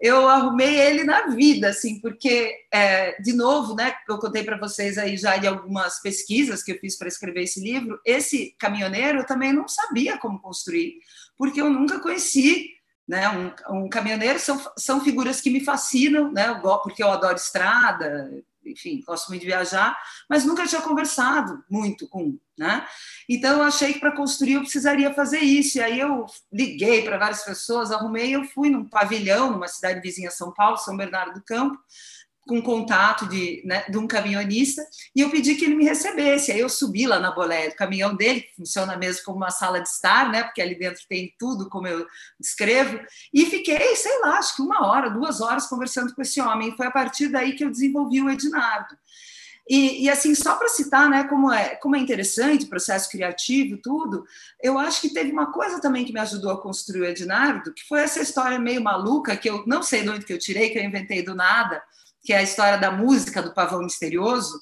eu arrumei ele na vida, assim, porque, é, de novo, né, eu contei para vocês aí já de algumas pesquisas que eu fiz para escrever esse livro, esse caminhoneiro eu também não sabia como construir, porque eu nunca conheci né? Um, um caminhoneiro são, são figuras que me fascinam, né? porque eu adoro estrada, enfim, gosto muito de viajar, mas nunca tinha conversado muito com né? Então eu achei que para construir eu precisaria fazer isso. E aí eu liguei para várias pessoas, arrumei, eu fui num pavilhão numa cidade vizinha São Paulo, São Bernardo do Campo, com contato de, né, de um caminhonista e eu pedi que ele me recebesse. Aí eu subi lá na bolé do caminhão dele, que funciona mesmo como uma sala de estar, né, porque ali dentro tem tudo, como eu descrevo, e fiquei, sei lá, acho que uma hora, duas horas conversando com esse homem. Foi a partir daí que eu desenvolvi o Ednardo. E, e, assim, só para citar né, como, é, como é interessante o processo criativo, tudo, eu acho que teve uma coisa também que me ajudou a construir o Ednardo, que foi essa história meio maluca, que eu não sei de onde que eu tirei, que eu inventei do nada, que é a história da música do Pavão Misterioso,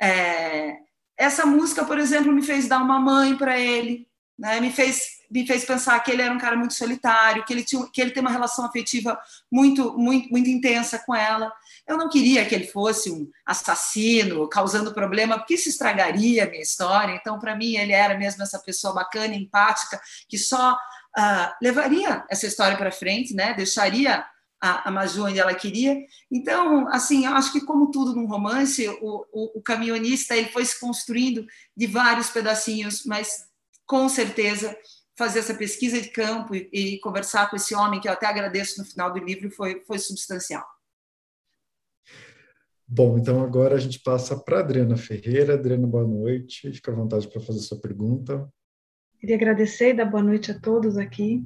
é, essa música, por exemplo, me fez dar uma mãe para ele, né? me, fez, me fez pensar que ele era um cara muito solitário, que ele, tinha, que ele tem uma relação afetiva muito, muito, muito intensa com ela. Eu não queria que ele fosse um assassino, causando problema, porque isso estragaria a minha história. Então, para mim, ele era mesmo essa pessoa bacana, empática, que só uh, levaria essa história para frente, né? deixaria a, a Maju onde ela queria. Então, assim, eu acho que como tudo num romance, o, o, o camionista ele foi se construindo de vários pedacinhos, mas com certeza fazer essa pesquisa de campo e, e, conversar com esse homem, que eu até agradeço no final do livro, foi, foi substancial. Bom, então agora a gente passa para Adriana Ferreira. Adriana, boa noite. Fica à vontade para fazer sua pergunta. Queria agradecer e dar boa noite a todos aqui.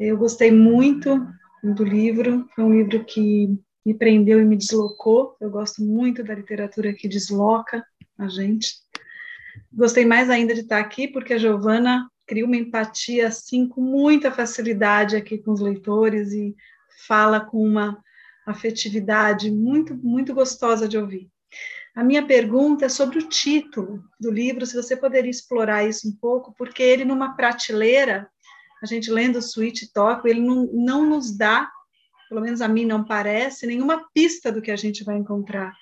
Eu gostei muito do livro. Foi um livro que me prendeu e me deslocou. Eu gosto muito da literatura que desloca a gente. Gostei mais ainda de estar aqui porque a Giovana cria uma empatia assim com muita facilidade aqui com os leitores e fala com uma afetividade muito muito gostosa de ouvir. A minha pergunta é sobre o título do livro, se você poderia explorar isso um pouco, porque ele numa prateleira a gente lendo o Sweet Talk, ele não, não nos dá, pelo menos a mim não parece, nenhuma pista do que a gente vai encontrar.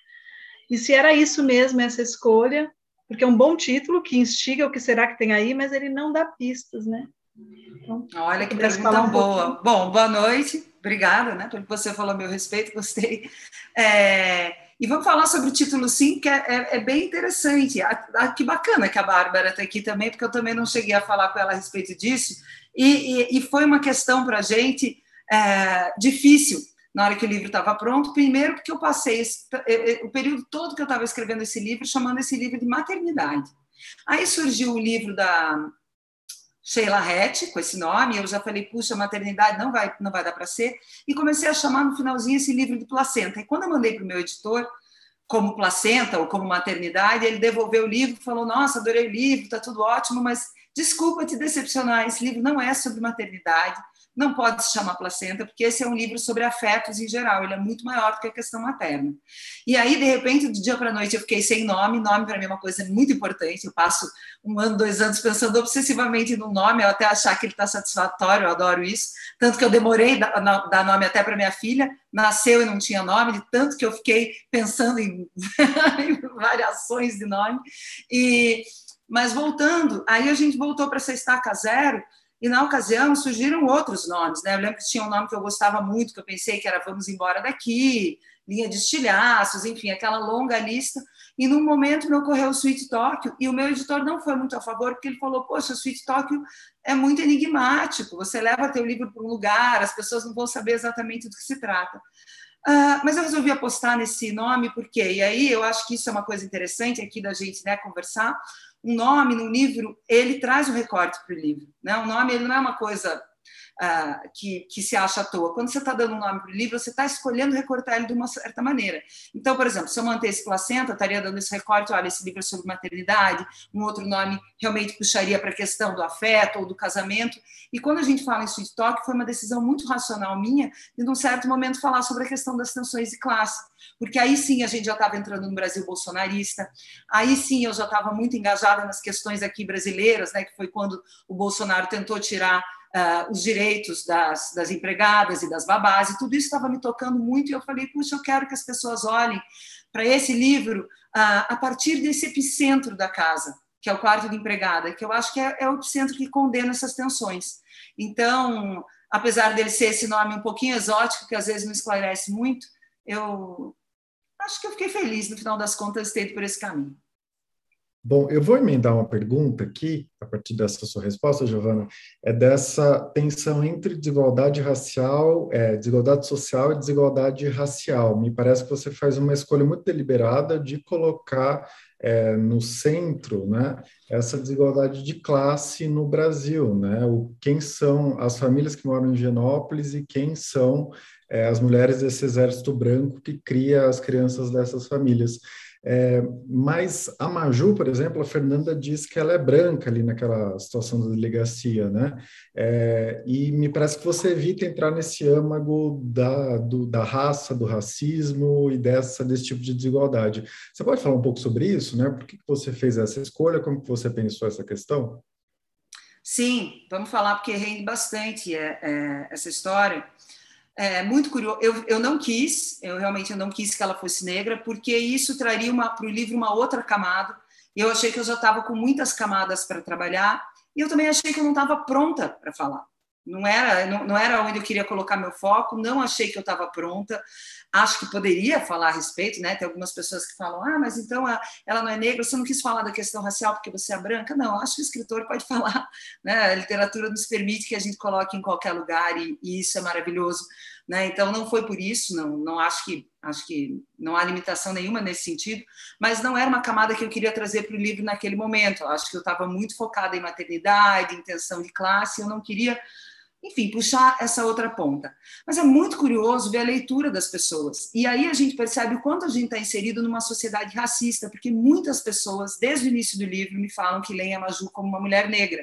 E se era isso mesmo, essa escolha, porque é um bom título que instiga o que será que tem aí, mas ele não dá pistas, né? Então, Olha que pergunta um boa. Pouquinho. Bom, boa noite, obrigada, né, pelo que você falou a meu respeito, gostei. É... E vamos falar sobre o título, sim, que é, é, é bem interessante. Ah, ah, que bacana que a Bárbara está aqui também, porque eu também não cheguei a falar com ela a respeito disso. E, e, e foi uma questão para a gente é, difícil na hora que o livro estava pronto. Primeiro, porque eu passei esse, o período todo que eu estava escrevendo esse livro, chamando esse livro de maternidade. Aí surgiu o livro da Sheila Hatch, com esse nome, eu já falei, puxa, maternidade não vai, não vai dar para ser, e comecei a chamar no finalzinho esse livro de placenta. E quando eu mandei para o meu editor, como placenta ou como maternidade, ele devolveu o livro, falou, nossa, adorei o livro, está tudo ótimo, mas desculpa te decepcionar, esse livro não é sobre maternidade, não pode se chamar placenta, porque esse é um livro sobre afetos em geral, ele é muito maior do que a questão materna. E aí, de repente, do dia para a noite, eu fiquei sem nome, nome para mim é uma coisa muito importante, eu passo um ano, dois anos pensando obsessivamente no nome, eu até achar que ele está satisfatório, eu adoro isso, tanto que eu demorei dar nome até para minha filha, nasceu e não tinha nome, de tanto que eu fiquei pensando em, em variações de nome, e... Mas voltando, aí a gente voltou para essa estaca zero, e na ocasião surgiram outros nomes, né? Eu lembro que tinha um nome que eu gostava muito, que eu pensei que era Vamos Embora Daqui, Linha de Estilhaços, enfim, aquela longa lista. E num momento me ocorreu o Sweet Tóquio, e o meu editor não foi muito a favor, porque ele falou: Poxa, o Sweet Tóquio é muito enigmático, você leva teu livro para um lugar, as pessoas não vão saber exatamente do que se trata. Uh, mas eu resolvi apostar nesse nome, porque E aí eu acho que isso é uma coisa interessante aqui da gente né, conversar um nome no livro, ele traz o recorte para o livro. Né? O nome ele não é uma coisa uh, que, que se acha à toa. Quando você está dando um nome para o livro, você está escolhendo recortar ele de uma certa maneira. Então, por exemplo, se eu mantesse placenta, eu estaria dando esse recorte, olha, esse livro é sobre maternidade, um outro nome realmente puxaria para a questão do afeto ou do casamento. E quando a gente fala em Sweet Talk, foi uma decisão muito racional minha de, num certo momento, falar sobre a questão das tensões de classe. Porque aí sim a gente já estava entrando no Brasil bolsonarista, aí sim eu já estava muito engajada nas questões aqui brasileiras, né, que foi quando o Bolsonaro tentou tirar uh, os direitos das, das empregadas e das babás, e tudo isso estava me tocando muito, e eu falei, puxa, eu quero que as pessoas olhem para esse livro uh, a partir desse epicentro da casa, que é o quarto de empregada, que eu acho que é, é o epicentro que condena essas tensões. Então, apesar dele ser esse nome um pouquinho exótico, que às vezes não esclarece muito, eu acho que eu fiquei feliz, no final das contas, ter ido por esse caminho. Bom, eu vou emendar uma pergunta aqui, a partir dessa sua resposta, Giovana, é dessa tensão entre desigualdade racial, é, desigualdade social e desigualdade racial. Me parece que você faz uma escolha muito deliberada de colocar é, no centro né, essa desigualdade de classe no Brasil, né? O, quem são as famílias que moram em Genópolis e quem são é, as mulheres desse exército branco que cria as crianças dessas famílias. É, mas a Maju, por exemplo, a Fernanda diz que ela é branca ali naquela situação da delegacia, né? É, e me parece que você evita entrar nesse âmago da, do, da raça, do racismo e dessa, desse tipo de desigualdade. Você pode falar um pouco sobre isso, né? Por que você fez essa escolha? Como que você pensou essa questão? Sim, vamos falar porque rende bastante é, é essa história é, muito curioso. Eu, eu não quis, eu realmente não quis que ela fosse negra, porque isso traria para o livro uma outra camada. Eu achei que eu já estava com muitas camadas para trabalhar, e eu também achei que eu não estava pronta para falar. Não era, não, não, era onde eu queria colocar meu foco, não achei que eu estava pronta. Acho que poderia falar a respeito, né? Tem algumas pessoas que falam: ah, mas então ela não é negra, você não quis falar da questão racial porque você é branca? Não, acho que o escritor pode falar, né? A literatura nos permite que a gente coloque em qualquer lugar e, e isso é maravilhoso. Né? Então não foi por isso, não, não acho que acho que não há limitação nenhuma nesse sentido, mas não era uma camada que eu queria trazer para o livro naquele momento. Eu acho que eu estava muito focada em maternidade, em tensão de classe, eu não queria, enfim, puxar essa outra ponta. Mas é muito curioso ver a leitura das pessoas. E aí a gente percebe o quanto a gente está inserido numa sociedade racista, porque muitas pessoas, desde o início do livro, me falam que leem a Maju como uma mulher negra.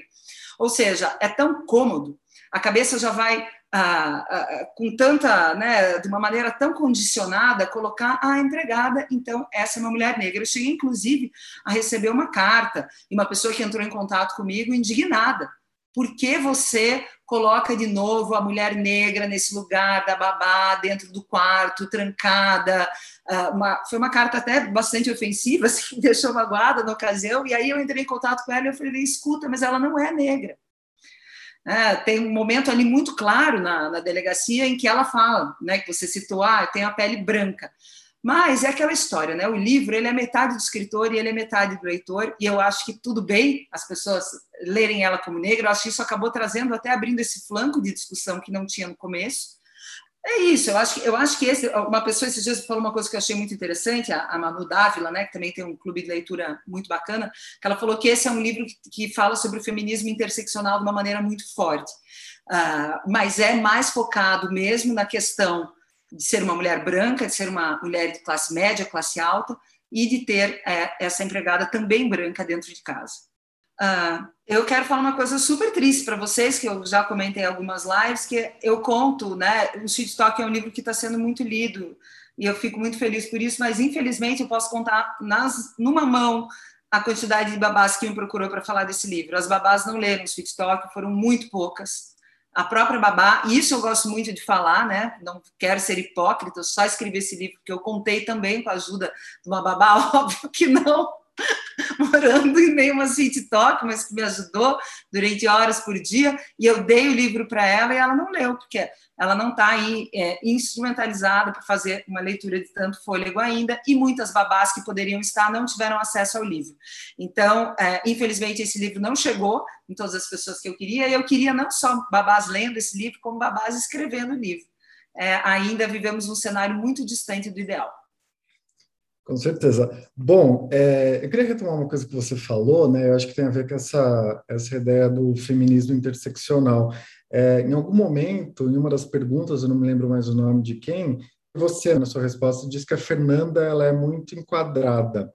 Ou seja, é tão cômodo, a cabeça já vai ah, ah, com tanta, né, de uma maneira tão condicionada, colocar a empregada, então essa é uma mulher negra. Eu cheguei, inclusive, a receber uma carta e uma pessoa que entrou em contato comigo indignada. Por que você coloca de novo a mulher negra nesse lugar da babá, dentro do quarto, trancada? Ah, uma, foi uma carta até bastante ofensiva, assim, deixou magoada na ocasião, e aí eu entrei em contato com ela e eu falei, escuta, mas ela não é negra. É, tem um momento ali muito claro na, na, delegacia em que ela fala, né, que você citou, ah, tem a pele branca. Mas é aquela história, né? O livro ele é metade do escritor e ele é metade do leitor, e eu acho que tudo bem as pessoas lerem ela como negra. Eu acho que isso acabou trazendo até abrindo esse flanco de discussão que não tinha no começo. É isso, eu acho que, eu acho que esse, uma pessoa esses dias falou uma coisa que eu achei muito interessante, a, a Manu Dávila, né, que também tem um clube de leitura muito bacana, que ela falou que esse é um livro que, que fala sobre o feminismo interseccional de uma maneira muito forte, uh, mas é mais focado mesmo na questão de ser uma mulher branca, de ser uma mulher de classe média, classe alta, e de ter é, essa empregada também branca dentro de casa. Uh, eu quero falar uma coisa super triste para vocês, que eu já comentei em algumas lives, que eu conto, né? O Sweet Talk é um livro que está sendo muito lido e eu fico muito feliz por isso, mas infelizmente eu posso contar nas, numa mão a quantidade de babás que me procurou para falar desse livro. As babás não leram o Sweet Talk, foram muito poucas. A própria babá, e isso eu gosto muito de falar, né? Não quero ser hipócrita, só escrevi esse livro porque eu contei também com a ajuda de uma babá, óbvio que não morando em meio a uma city talk, mas que me ajudou durante horas por dia, e eu dei o livro para ela e ela não leu, porque ela não está aí é, instrumentalizada para fazer uma leitura de tanto fôlego ainda, e muitas babás que poderiam estar não tiveram acesso ao livro. Então, é, infelizmente, esse livro não chegou em todas as pessoas que eu queria, e eu queria não só babás lendo esse livro, como babás escrevendo o livro. É, ainda vivemos um cenário muito distante do ideal. Com certeza. Bom, é, eu queria retomar uma coisa que você falou, né? Eu acho que tem a ver com essa, essa ideia do feminismo interseccional. É, em algum momento, em uma das perguntas, eu não me lembro mais o nome de quem, você, na sua resposta, disse que a Fernanda ela é muito enquadrada.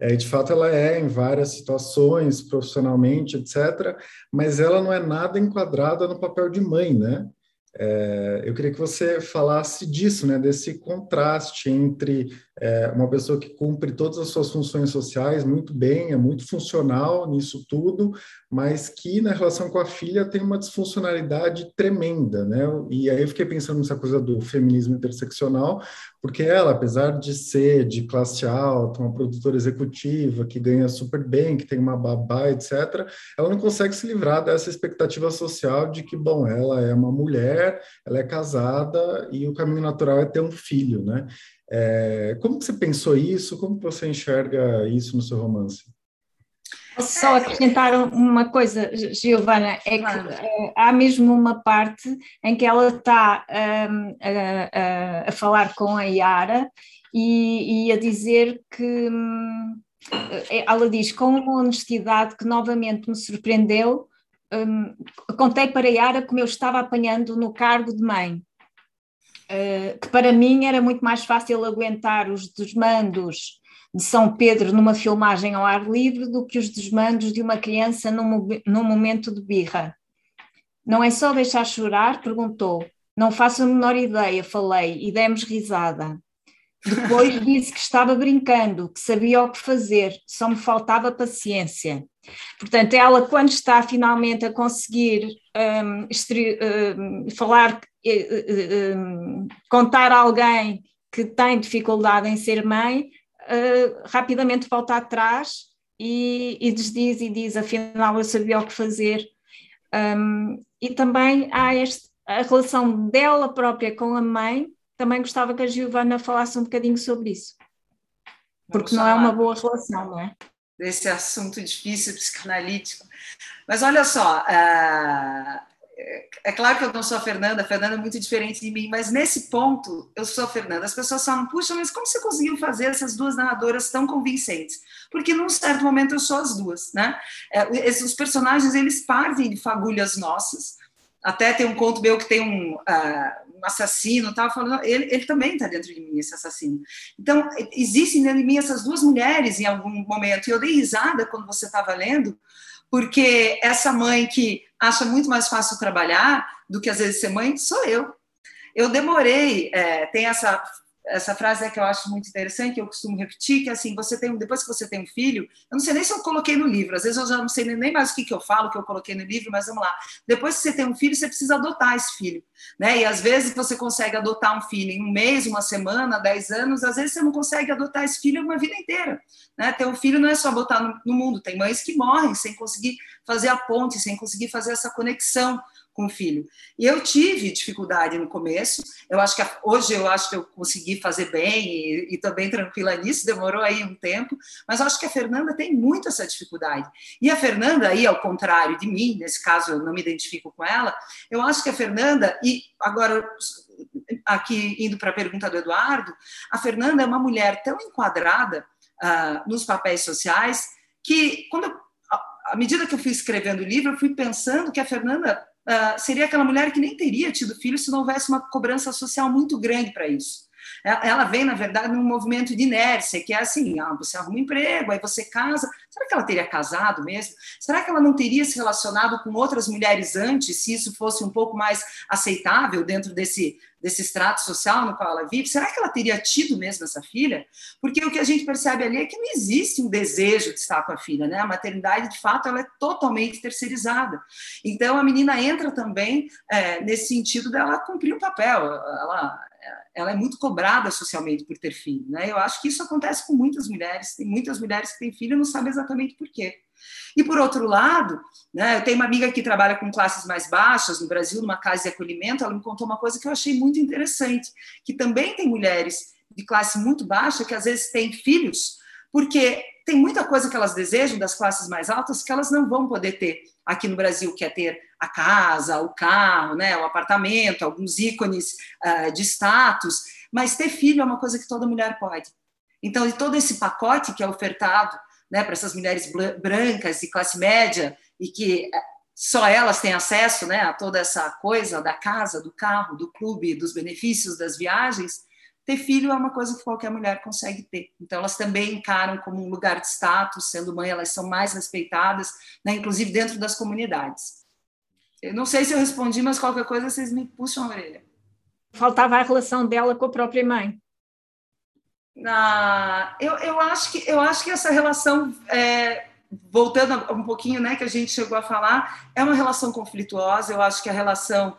É, de fato, ela é em várias situações, profissionalmente, etc., mas ela não é nada enquadrada no papel de mãe, né? É, eu queria que você falasse disso, né, desse contraste entre é, uma pessoa que cumpre todas as suas funções sociais muito bem, é muito funcional nisso tudo, mas que na relação com a filha tem uma disfuncionalidade tremenda, né? E aí eu fiquei pensando nessa coisa do feminismo interseccional, porque ela, apesar de ser de classe alta, uma produtora executiva que ganha super bem, que tem uma babá, etc., ela não consegue se livrar dessa expectativa social de que, bom, ela é uma mulher, ela é casada e o caminho natural é ter um filho, né? É, como você pensou isso? Como você enxerga isso no seu romance? Posso só acrescentar uma coisa, Giovana, é que uh, há mesmo uma parte em que ela está um, a, a, falar com a Yara e, e a dizer que um, ela diz com uma honestidade que novamente me surpreendeu, um, contei para a Yara como eu estava apanhando no cargo de mãe. Uh, que para mim era muito mais fácil aguentar os desmandos de São Pedro numa filmagem ao ar livre do que os desmandos de uma criança num, num momento de birra. Não é só deixar chorar? Perguntou. Não faço a menor ideia, falei, e demos risada. Depois disse que estava brincando, que sabia o que fazer, só me faltava paciência. Portanto, ela, quando está finalmente a conseguir um, um, falar, um, contar a alguém que tem dificuldade em ser mãe, uh, rapidamente volta atrás e, e desdiz e diz, afinal eu sabia o que fazer. Um, e também há este, a relação dela própria com a mãe, também gostava que a Giovana falasse um bocadinho sobre isso. Porque Vamos não é uma boa relação, não é? Desse assunto difícil, psicanalítico. Mas olha só, uh, é claro que eu não sou a Fernanda, a Fernanda é muito diferente de mim, mas nesse ponto eu sou a Fernanda. As pessoas falam, puxa, mas como você conseguiu fazer essas duas narradoras tão convincentes? Porque num certo momento eu sou as duas, né? É, os personagens, eles partem de fagulhas nossas. Até tem um conto meu que tem um, uh, um assassino, tava falando, ele, ele também está dentro de mim, esse assassino. Então, existem dentro de mim essas duas mulheres em algum momento. E eu dei risada quando você estava lendo, porque essa mãe que acha muito mais fácil trabalhar do que às vezes ser mãe, sou eu. Eu demorei, é, tem essa essa frase é que eu acho muito interessante, que eu costumo repetir, que é assim, você tem, depois que você tem um filho, eu não sei nem se eu coloquei no livro, às vezes eu já não sei nem mais o que, que eu falo, que eu coloquei no livro, mas vamos lá. Depois que você tem um filho, você precisa adotar esse filho, né? E às vezes você consegue adotar um filho em um mês, uma semana, dez anos, às vezes você não consegue adotar esse filho uma vida inteira, né? Ter um filho não é só botar no, no mundo, tem mães que morrem sem conseguir fazer a ponte, sem conseguir fazer essa conexão com filho. E eu tive dificuldade no começo, eu acho que hoje eu acho que eu consegui fazer bem e, e também tranquila nisso, demorou aí um tempo, mas acho que a Fernanda tem muito essa dificuldade. E a Fernanda, aí, ao contrário de mim, nesse caso eu não me identifico com ela, eu acho que a Fernanda, e agora aqui indo para a pergunta do Eduardo, a Fernanda é uma mulher tão enquadrada uh, nos papéis sociais que quando eu, à medida que eu fui escrevendo o livro, eu fui pensando que a Fernanda uh, seria aquela mulher que nem teria tido filho se não houvesse uma cobrança social muito grande para isso. Ela vem, na verdade, num movimento de inércia, que é assim: ah, você arruma um emprego, aí você casa. Será que ela teria casado mesmo? Será que ela não teria se relacionado com outras mulheres antes, se isso fosse um pouco mais aceitável dentro desse, desse extrato social no qual ela vive? Será que ela teria tido mesmo essa filha? Porque o que a gente percebe ali é que não existe um desejo de estar com a filha, né? A maternidade, de fato, ela é totalmente terceirizada. Então, a menina entra também é, nesse sentido dela cumprir o um papel. Ela, ela é muito cobrada socialmente por ter filho, né? Eu acho que isso acontece com muitas mulheres. Tem muitas mulheres que têm filho e não sabem exatamente por quê. E por outro lado, né, eu tenho uma amiga que trabalha com classes mais baixas no Brasil, numa casa de acolhimento. Ela me contou uma coisa que eu achei muito interessante, que também tem mulheres de classe muito baixa que às vezes têm filhos, porque tem muita coisa que elas desejam das classes mais altas que elas não vão poder ter aqui no Brasil, que é ter a casa, o carro, né, o apartamento, alguns ícones uh, de status, mas ter filho é uma coisa que toda mulher pode. Então, de todo esse pacote que é ofertado né, para essas mulheres brancas de classe média e que só elas têm acesso né, a toda essa coisa da casa, do carro, do clube, dos benefícios das viagens, ter filho é uma coisa que qualquer mulher consegue ter. Então, elas também encaram como um lugar de status, sendo mãe, elas são mais respeitadas, né, inclusive dentro das comunidades. Eu não sei se eu respondi, mas qualquer coisa vocês me puxam a orelha. Faltava a relação dela com a própria mãe. Ah, eu, eu, acho que, eu acho que essa relação, é, voltando um pouquinho, né, que a gente chegou a falar, é uma relação conflituosa. Eu acho que a relação,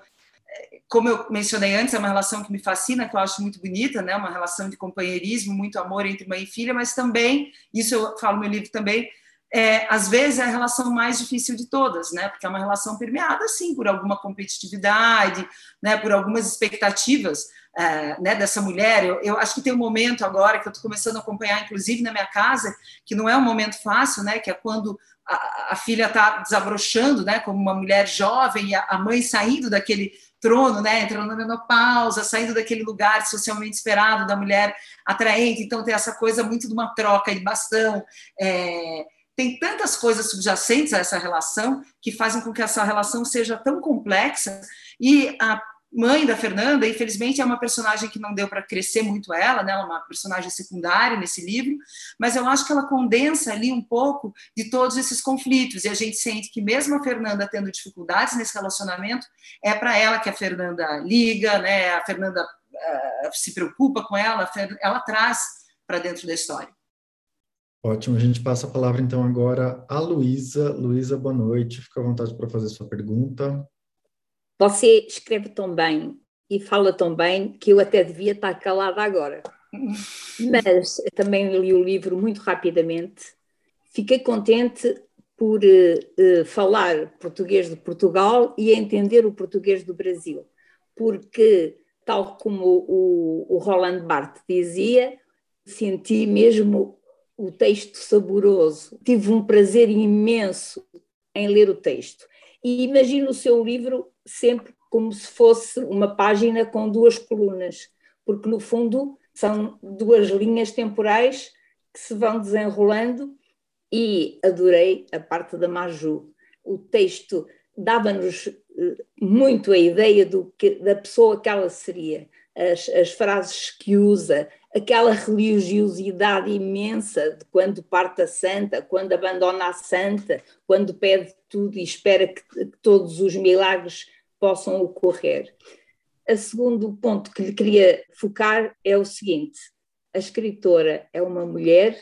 é, como eu mencionei antes, é uma relação que me fascina, que eu acho muito bonita, né, uma relação de companheirismo, muito amor entre mãe e filha, mas também, isso eu falo no meu livro também, é, às vezes é a relação mais difícil de todas, né? Porque é uma relação permeada, sim, por alguma competitividade, né? Por algumas expectativas é, né, dessa mulher. Eu, eu, acho que tem um momento agora que eu estou começando a acompanhar, inclusive na minha casa, que não é um momento fácil, né? Que é quando a, a filha está desabrochando, né? Como uma mulher jovem e a, a mãe saindo daquele trono, né, entrando na menopausa, saindo daquele lugar socialmente esperado da mulher atraente, então tem essa coisa muito de uma troca de bastão, é, tem tantas coisas subjacentes a essa relação que fazem com que essa relação seja tão complexa e a mãe da Fernanda, infelizmente, é uma personagem que não deu para crescer muito ela, né? Ela é uma personagem secundária nesse livro, mas eu acho que ela condensa ali um pouco de todos esses conflitos e a gente sente que mesmo a Fernanda tendo dificuldades nesse relacionamento, é para ela que a Fernanda liga, né? A Fernanda uh, se preocupa com ela, ela traz para dentro da história. Ótimo, a gente passa a palavra então agora à Luísa. Luísa, boa noite, fica à vontade para fazer sua pergunta. Você escreve tão bem e fala tão bem que eu até devia estar calada agora. Mas também li o livro muito rapidamente. Fiquei contente por uh, uh, falar português de Portugal e entender o português do Brasil, porque, tal como o, o Roland Barthes dizia, senti mesmo o texto saboroso. Tive um prazer imenso em ler o texto. E imagino o seu livro sempre como se fosse uma página com duas colunas, porque no fundo são duas linhas temporais que se vão desenrolando e adorei a parte da Maju. O texto dava-nos eh, muito a ideia do que, da pessoa que ela seria, as, as frases que usa, aquela religiosidade imensa de quando parte a santa, quando abandona a santa, quando pede tudo e espera que, que todos os milagres possam ocorrer. O segundo ponto que lhe queria focar é o seguinte: a escritora é uma mulher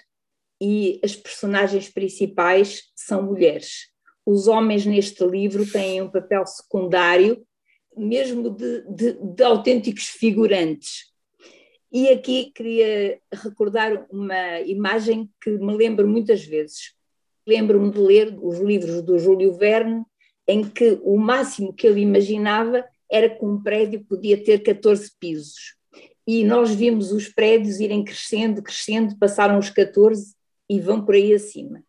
e as personagens principais são mulheres. Os homens neste livro têm um papel secundário, mesmo de, de, de autênticos figurantes e aqui queria recordar uma imagem que me lembro muitas vezes. Lembro-me de ler os livros do Júlio Verne, em que o máximo que ele imaginava era que um prédio podia ter 14 pisos. E nós vimos os prédios irem crescendo, crescendo, passaram os 14 e vão por aí acima.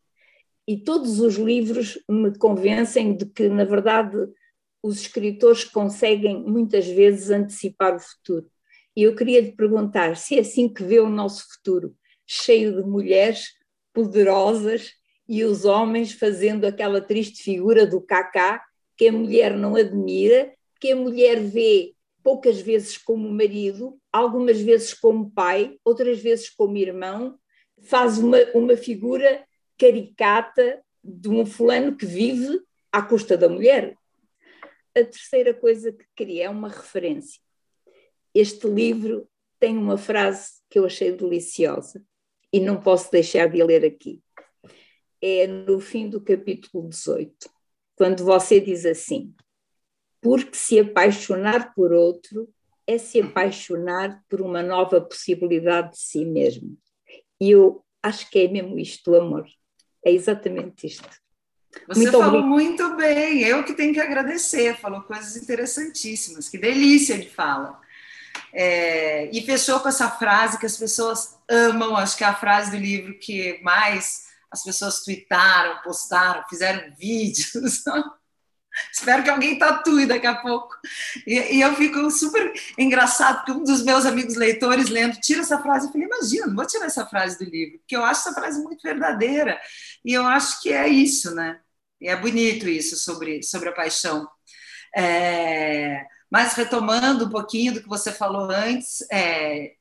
E todos os livros me convencem de que, na verdade, os escritores conseguem muitas vezes antecipar o futuro. E eu queria lhe perguntar se é assim que vê o nosso futuro, cheio de mulheres poderosas e os homens fazendo aquela triste figura do cacá que a mulher não admira, que a mulher vê poucas vezes como marido, algumas vezes como pai, outras vezes como irmão, faz uma, uma figura caricata de um fulano que vive à custa da mulher. A terceira coisa que queria é uma referência este livro tem uma frase que eu achei deliciosa e não posso deixar de ler aqui. É no fim do capítulo 18, quando você diz assim: Porque se apaixonar por outro é se apaixonar por uma nova possibilidade de si mesmo. E eu acho que é mesmo isto, o amor. É exatamente isto. Você muito falou obrigado. muito bem, eu que tenho que agradecer, falou coisas interessantíssimas, que delícia de fala. É, e fechou com essa frase que as pessoas amam, acho que é a frase do livro que mais as pessoas tweetaram, postaram, fizeram vídeos. Espero que alguém tatue daqui a pouco. E, e, eu fico super engraçado, porque um dos meus amigos leitores lendo, tira essa frase. Eu falei, imagina, não vou tirar essa frase do livro, porque eu acho essa frase muito verdadeira. E eu acho que é isso, né? E é bonito isso sobre, sobre a paixão. É, mas retomando um pouquinho do que você falou antes, é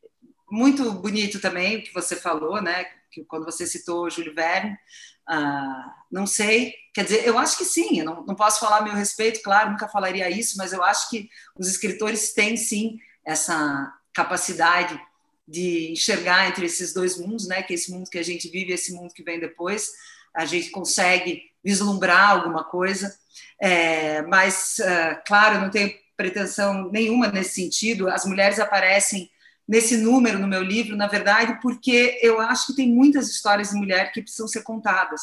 muito bonito também o que você falou, né? Que quando você citou Júlio Verne, ah, não sei, quer dizer, eu acho que sim, eu não, não posso falar a meu respeito, claro, nunca falaria isso, mas eu acho que os escritores têm sim essa capacidade de enxergar entre esses dois mundos, né? Que esse mundo que a gente vive e esse mundo que vem depois, a gente consegue vislumbrar alguma coisa. É, mas, uh, claro, não tenho pretensão nenhuma nesse sentido. As mulheres aparecem nesse número no meu livro, na verdade, porque eu acho que tem muitas histórias de mulher que precisam ser contadas.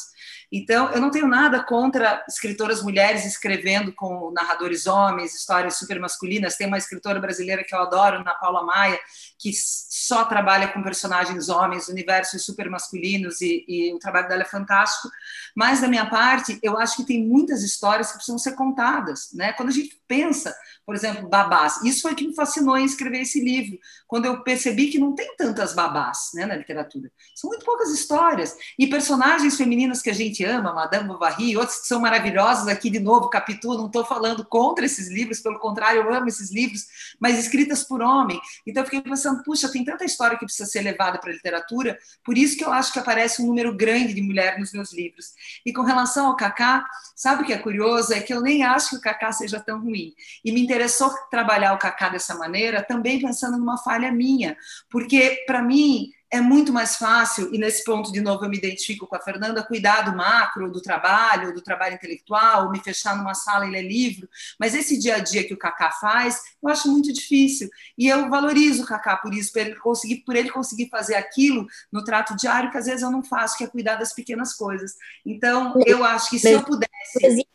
Então, eu não tenho nada contra escritoras mulheres escrevendo com narradores homens, histórias super masculinas. Tem uma escritora brasileira que eu adoro, Ana Paula Maia, que só trabalha com personagens homens, universos super masculinos, e, e o trabalho dela é fantástico. Mas, da minha parte, eu acho que tem muitas histórias que precisam ser contadas. Né? Quando a gente pensa, por exemplo, babás, isso foi o que me fascinou em escrever esse livro, quando eu percebi que não tem tantas babás né, na literatura. São muito poucas histórias. E personagens femininas que a gente ama, Madame Bovary, outros que são maravilhosos, aqui de novo, Capitu, não estou falando contra esses livros, pelo contrário, eu amo esses livros, mas escritas por homem. Então eu fiquei pensando, pensando, puxa, tem tanta história que precisa ser levada para a literatura, por isso que eu acho que aparece um número grande de mulheres nos meus livros. E com relação ao Kaká, sabe o que é curioso? É que eu nem acho que o Kaká seja tão ruim. E me interessou trabalhar o Kaká dessa maneira, também pensando numa falha minha, porque para mim é muito mais fácil, e nesse ponto, de novo, eu me identifico com a Fernanda, cuidar do macro, do trabalho, do trabalho intelectual, me fechar numa sala e ler livro, mas esse dia a dia que o Kaká faz, eu acho muito difícil. E eu valorizo o Kaká por isso, por ele conseguir, por ele conseguir fazer aquilo no trato diário, que às vezes eu não faço, que é cuidar das pequenas coisas. Então, eu acho que se eu pudesse.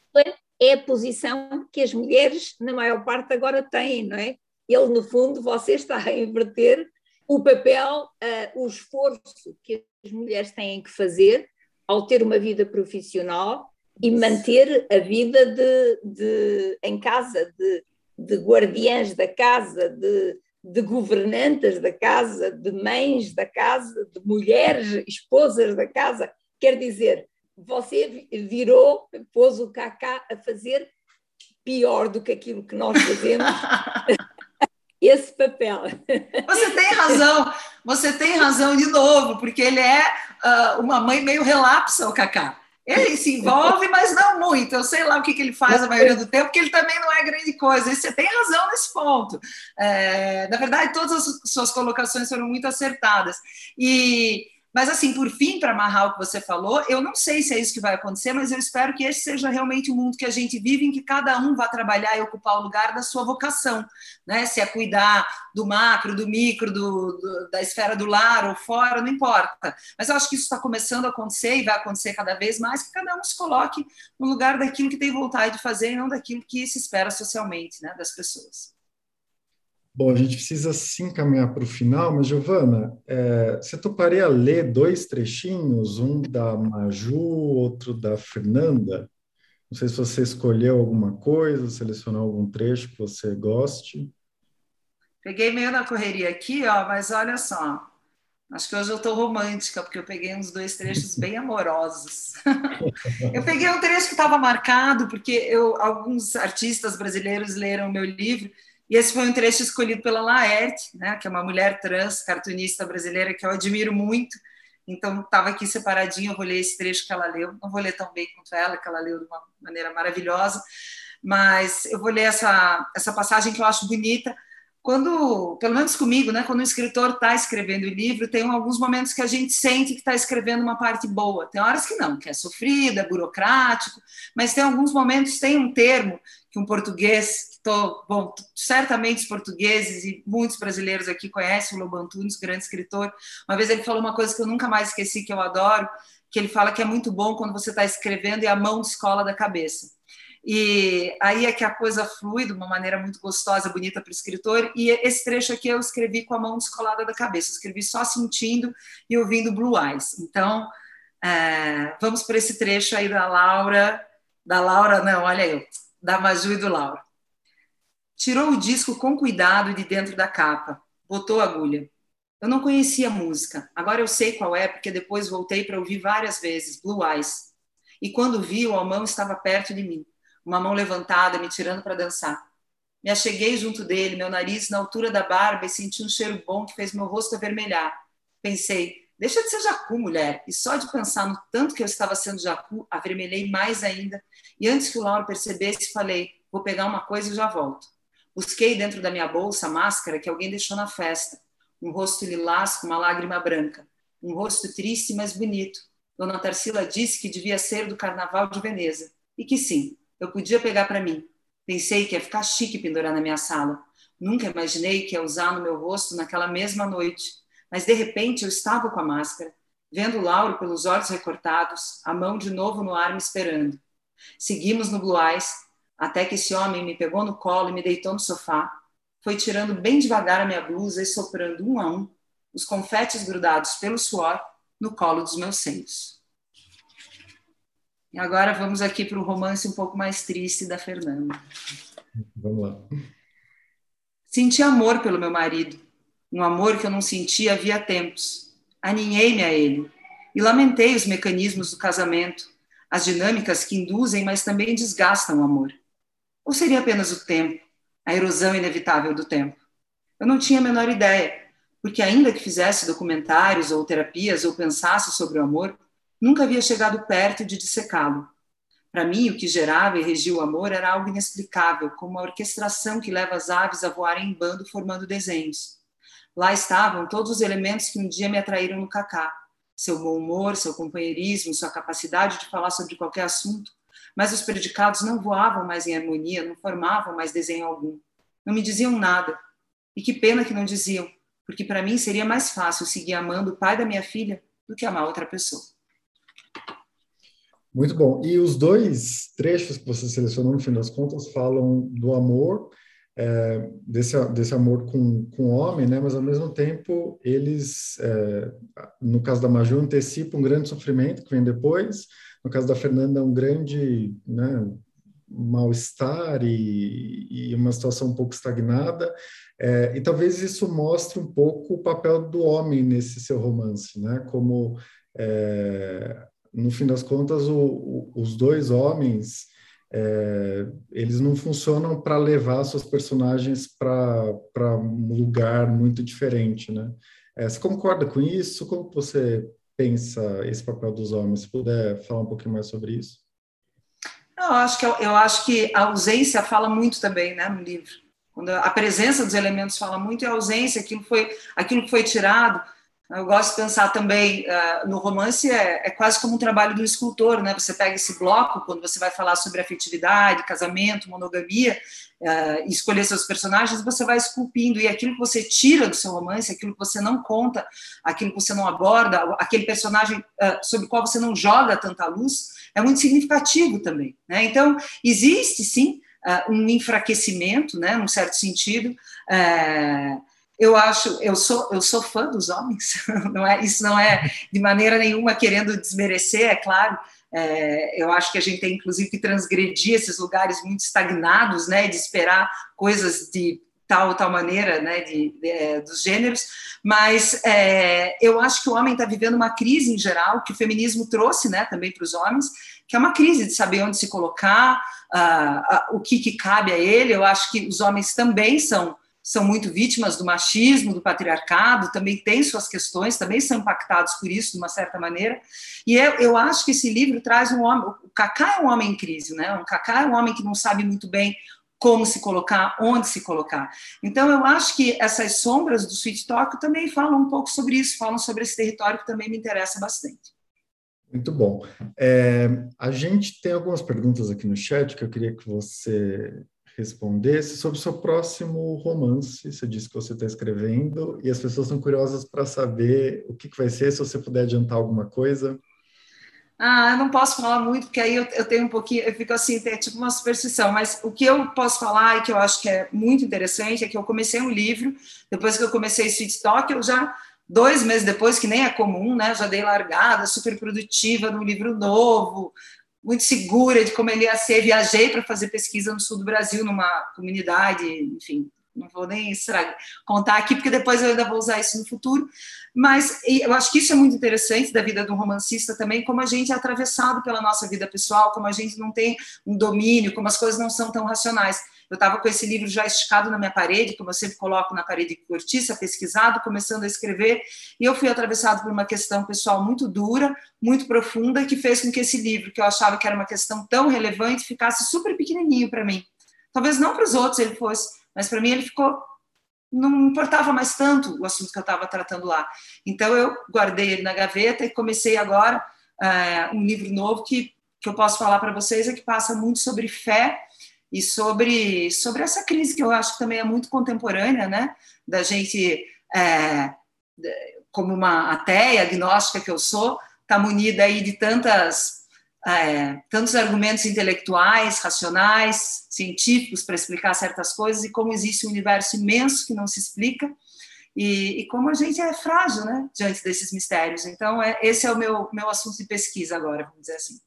É a posição que as mulheres, na maior parte, agora têm, não é? Ele, no fundo, você está a inverter o papel, uh, o esforço que as mulheres têm que fazer ao ter uma vida profissional e manter a vida de, de em casa, de, de guardiãs da casa, de, de governantas da casa, de mães da casa, de mulheres, esposas da casa. Quer dizer, você virou, pôs o Cacá a fazer pior do que aquilo que nós fazemos esse papel. Você tem razão, você tem razão de novo, porque ele é uh, uma mãe meio relapsa, o Cacá. Ele se envolve, mas não muito. Eu sei lá o que, que ele faz a maioria do tempo, porque ele também não é grande coisa. E você tem razão nesse ponto. É, na verdade, todas as suas colocações foram muito acertadas. E mas, assim, por fim, para amarrar o que você falou, eu não sei se é isso que vai acontecer, mas eu espero que esse seja realmente o mundo que a gente vive, em que cada um vá trabalhar e ocupar o lugar da sua vocação, né? Se é cuidar do macro, do micro, do, do, da esfera do lar ou fora, não importa. Mas eu acho que isso está começando a acontecer e vai acontecer cada vez mais, que cada um se coloque no lugar daquilo que tem vontade de fazer e não daquilo que se espera socialmente, né, das pessoas. Bom, a gente precisa sim caminhar para o final, mas, Giovana, é, você toparia ler dois trechinhos, um da Maju, outro da Fernanda? Não sei se você escolheu alguma coisa, selecionou algum trecho que você goste. Peguei meio na correria aqui, ó, mas olha só. Acho que hoje eu estou romântica, porque eu peguei uns dois trechos bem amorosos. eu peguei um trecho que estava marcado, porque eu, alguns artistas brasileiros leram o meu livro e esse foi um trecho escolhido pela Laerte, né, que é uma mulher trans, cartunista brasileira que eu admiro muito. Então, estava aqui separadinho, eu vou ler esse trecho que ela leu. Não vou ler tão bem quanto ela, que ela leu de uma maneira maravilhosa, mas eu vou ler essa, essa passagem que eu acho bonita, quando, pelo menos comigo, né, quando o escritor está escrevendo o livro, tem alguns momentos que a gente sente que está escrevendo uma parte boa. Tem horas que não, que é sofrida, é burocrático, mas tem alguns momentos, tem um termo que um português, tô, bom, certamente os portugueses e muitos brasileiros aqui conhecem o Lobo Antunes, grande escritor. Uma vez ele falou uma coisa que eu nunca mais esqueci, que eu adoro, que ele fala que é muito bom quando você está escrevendo e a mão descola da cabeça. E aí é que a coisa flui de uma maneira muito gostosa, bonita para o escritor. E esse trecho aqui eu escrevi com a mão descolada da cabeça, eu escrevi só sentindo e ouvindo Blue Eyes. Então, é, vamos para esse trecho aí da Laura, da Laura, não, olha eu, da Maju e do Laura. Tirou o disco com cuidado de dentro da capa, botou a agulha. Eu não conhecia a música, agora eu sei qual é, porque depois voltei para ouvir várias vezes, Blue Eyes E quando vi, o Almão estava perto de mim, uma mão levantada, me tirando para dançar. Me acheguei junto dele, meu nariz na altura da barba e senti um cheiro bom que fez meu rosto avermelhar. Pensei, deixa de ser jacu, mulher. E só de pensar no tanto que eu estava sendo jacu, avermelhei mais ainda. E antes que o Lauro percebesse, falei, vou pegar uma coisa e já volto. Busquei dentro da minha bolsa a máscara que alguém deixou na festa. Um rosto lilás com uma lágrima branca. Um rosto triste, mas bonito. Dona Tarsila disse que devia ser do Carnaval de Veneza. E que sim, eu podia pegar para mim. Pensei que ia ficar chique pendurar na minha sala. Nunca imaginei que ia usar no meu rosto naquela mesma noite. Mas de repente eu estava com a máscara, vendo Lauro pelos olhos recortados, a mão de novo no ar me esperando. Seguimos no Blue Eyes, até que esse homem me pegou no colo e me deitou no sofá. Foi tirando bem devagar a minha blusa e soprando um a um os confetes grudados pelo suor no colo dos meus seios. E agora vamos aqui para o romance um pouco mais triste da Fernanda. Vamos lá. Senti amor pelo meu marido, um amor que eu não sentia havia tempos. Aninhei-me a ele e lamentei os mecanismos do casamento, as dinâmicas que induzem, mas também desgastam o amor. Ou seria apenas o tempo, a erosão inevitável do tempo? Eu não tinha a menor ideia, porque ainda que fizesse documentários ou terapias ou pensasse sobre o amor, nunca havia chegado perto de dissecá-lo. Para mim, o que gerava e regia o amor era algo inexplicável, como a orquestração que leva as aves a voarem em bando formando desenhos. Lá estavam todos os elementos que um dia me atraíram no Cacá: seu bom humor, seu companheirismo, sua capacidade de falar sobre qualquer assunto. Mas os predicados não voavam mais em harmonia, não formavam mais desenho algum. Não me diziam nada. E que pena que não diziam, porque para mim seria mais fácil seguir amando o pai da minha filha do que amar outra pessoa. Muito bom. E os dois trechos que você selecionou, no fim das contas, falam do amor, é, desse, desse amor com, o homem, né? mas ao mesmo tempo eles, é, no caso da Maju, antecipam um grande sofrimento que vem depois, no caso da Fernanda, um grande né, mal-estar e, e, uma situação um pouco estagnada, é, e talvez isso mostre um pouco o papel do homem nesse seu romance, né? Como, é, no fim das contas, o, o, os dois homens, é, eles não funcionam para levar suas personagens para um lugar muito diferente, né? É, você concorda com isso? Como você pensa esse papel dos homens? Se puder falar um pouquinho mais sobre isso. Eu acho que, eu acho que a ausência fala muito também né, no livro. Quando a presença dos elementos fala muito e a ausência, aquilo, foi, aquilo que foi tirado. Eu gosto de pensar também uh, no romance, é, é, quase como um trabalho do escultor, né? Você pega esse bloco, quando você vai falar sobre afetividade, casamento, monogamia, uh, escolher seus personagens, você vai esculpindo, e aquilo que você tira do seu romance, aquilo que você não conta, aquilo que você não aborda, aquele personagem uh, sobre o qual você não joga tanta luz, é muito significativo também. Né? Então, existe sim um enfraquecimento, né, num certo sentido. Uh, eu acho, eu sou, eu sou fã dos homens, não é? Isso não é de maneira nenhuma querendo desmerecer, é claro. É, eu acho que a gente tem, inclusive, que transgredir esses lugares muito estagnados, né, de esperar coisas de tal tal maneira, né, de, de, é, dos gêneros, mas é, eu acho que o homem está vivendo uma crise em geral que o feminismo trouxe, né, também para os homens, que é uma crise de saber onde se colocar, uh, uh, o que, que cabe a ele. Eu acho que os homens também são são muito vítimas do machismo, do patriarcado, também têm suas questões, também são impactados por isso de uma certa maneira. E eu, eu acho que esse livro traz um homem. O Kaká é um homem em crise, né? O Kaká é um homem que não sabe muito bem como se colocar, onde se colocar. Então, eu acho que essas sombras do Sweet Talk também falam um pouco sobre isso, falam sobre esse território que também me interessa bastante. Muito bom. É, a gente tem algumas perguntas aqui no chat que eu queria que você respondesse sobre o seu próximo romance. Você disse que você está escrevendo e as pessoas estão curiosas para saber o que, que vai ser, se você puder adiantar alguma coisa. Ah, eu não posso falar muito, porque aí eu, eu tenho um pouquinho, eu fico assim, é tipo uma superstição, mas o que eu posso falar e que eu acho que é muito interessante é que eu comecei um livro, depois que eu comecei Sweet Talk, eu já, dois meses depois, que nem é comum, né, já dei largada, super produtiva num livro novo, muito segura de como ele ia ser, viajei para fazer pesquisa no sul do Brasil, numa comunidade, enfim, não vou nem contar aqui, porque depois eu ainda vou usar isso no futuro. Mas eu acho que isso é muito interessante da vida do romancista também, como a gente é atravessado pela nossa vida pessoal, como a gente não tem um domínio, como as coisas não são tão racionais. Eu estava com esse livro já esticado na minha parede, como eu sempre coloco na parede cortiça, pesquisado, começando a escrever, e eu fui atravessado por uma questão pessoal muito dura, muito profunda, que fez com que esse livro, que eu achava que era uma questão tão relevante, ficasse super pequenininho para mim. Talvez não para os outros ele fosse, mas para mim ele ficou não importava mais tanto o assunto que eu estava tratando lá. Então eu guardei ele na gaveta e comecei agora é, um livro novo que, que eu posso falar para vocês é que passa muito sobre fé e sobre sobre essa crise que eu acho que também é muito contemporânea, né? Da gente é, como uma ateia agnóstica que eu sou, está munida aí de tantas é, tantos argumentos intelectuais, racionais, científicos para explicar certas coisas e como existe um universo imenso que não se explica e, e como a gente é frágil, né, diante desses mistérios. Então, é, esse é o meu, meu assunto de pesquisa agora, vamos dizer assim.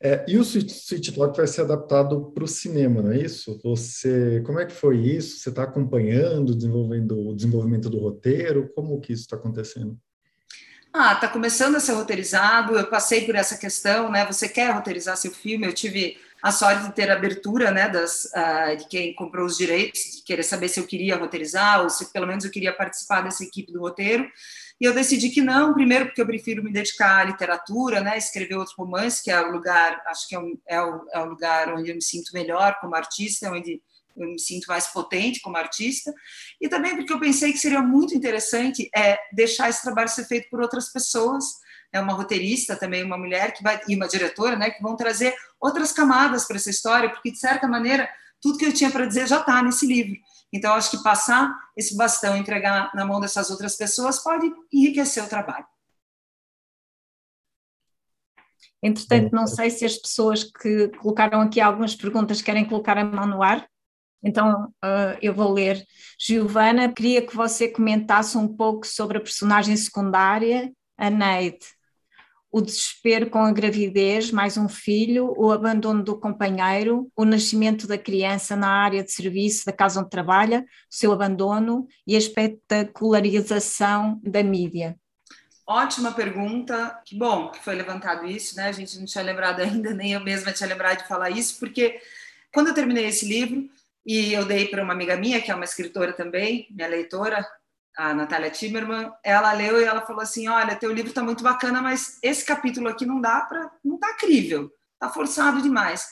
É, e o Sweet Talk vai ser adaptado para o cinema, não é isso? Você, como é que foi isso? Você está acompanhando desenvolvendo, o desenvolvimento do roteiro? Como que isso está acontecendo? Ah, está começando a ser roteirizado. Eu passei por essa questão, né? Você quer roteirizar seu filme? Eu tive a sorte de ter abertura, né, das, uh, de quem comprou os direitos, de querer saber se eu queria roteirizar ou se pelo menos eu queria participar dessa equipe do roteiro. E eu decidi que não, primeiro porque eu prefiro me dedicar à literatura, né, escrever outro romance, que é o lugar, acho que é, um, é, o, é o lugar onde eu me sinto melhor como artista, onde eu me sinto mais potente como artista, e também porque eu pensei que seria muito interessante é, deixar esse trabalho ser feito por outras pessoas, é uma roteirista também, uma mulher que vai, e uma diretora, né, que vão trazer outras camadas para essa história, porque de certa maneira tudo que eu tinha para dizer já está nesse livro. Então acho que passar esse bastão, entregar na mão dessas outras pessoas pode enriquecer o trabalho. Entretanto, não sei se as pessoas que colocaram aqui algumas perguntas querem colocar a mão no ar. Então, uh, eu vou ler. Giovana, queria que você comentasse um pouco sobre a personagem secundária, a Neide. O desespero com a gravidez, mais um filho, o abandono do companheiro, o nascimento da criança na área de serviço da casa onde trabalha, o seu abandono e a espetacularização da mídia. Ótima pergunta. Que bom que foi levantado isso, né? A gente não tinha lembrado ainda, nem eu mesma tinha lembrado de falar isso, porque quando eu terminei esse livro, e eu dei para uma amiga minha, que é uma escritora também, minha leitora, a Natália Timmerman. Ela leu e ela falou assim: Olha, teu livro está muito bacana, mas esse capítulo aqui não dá para. não está crível, está forçado demais.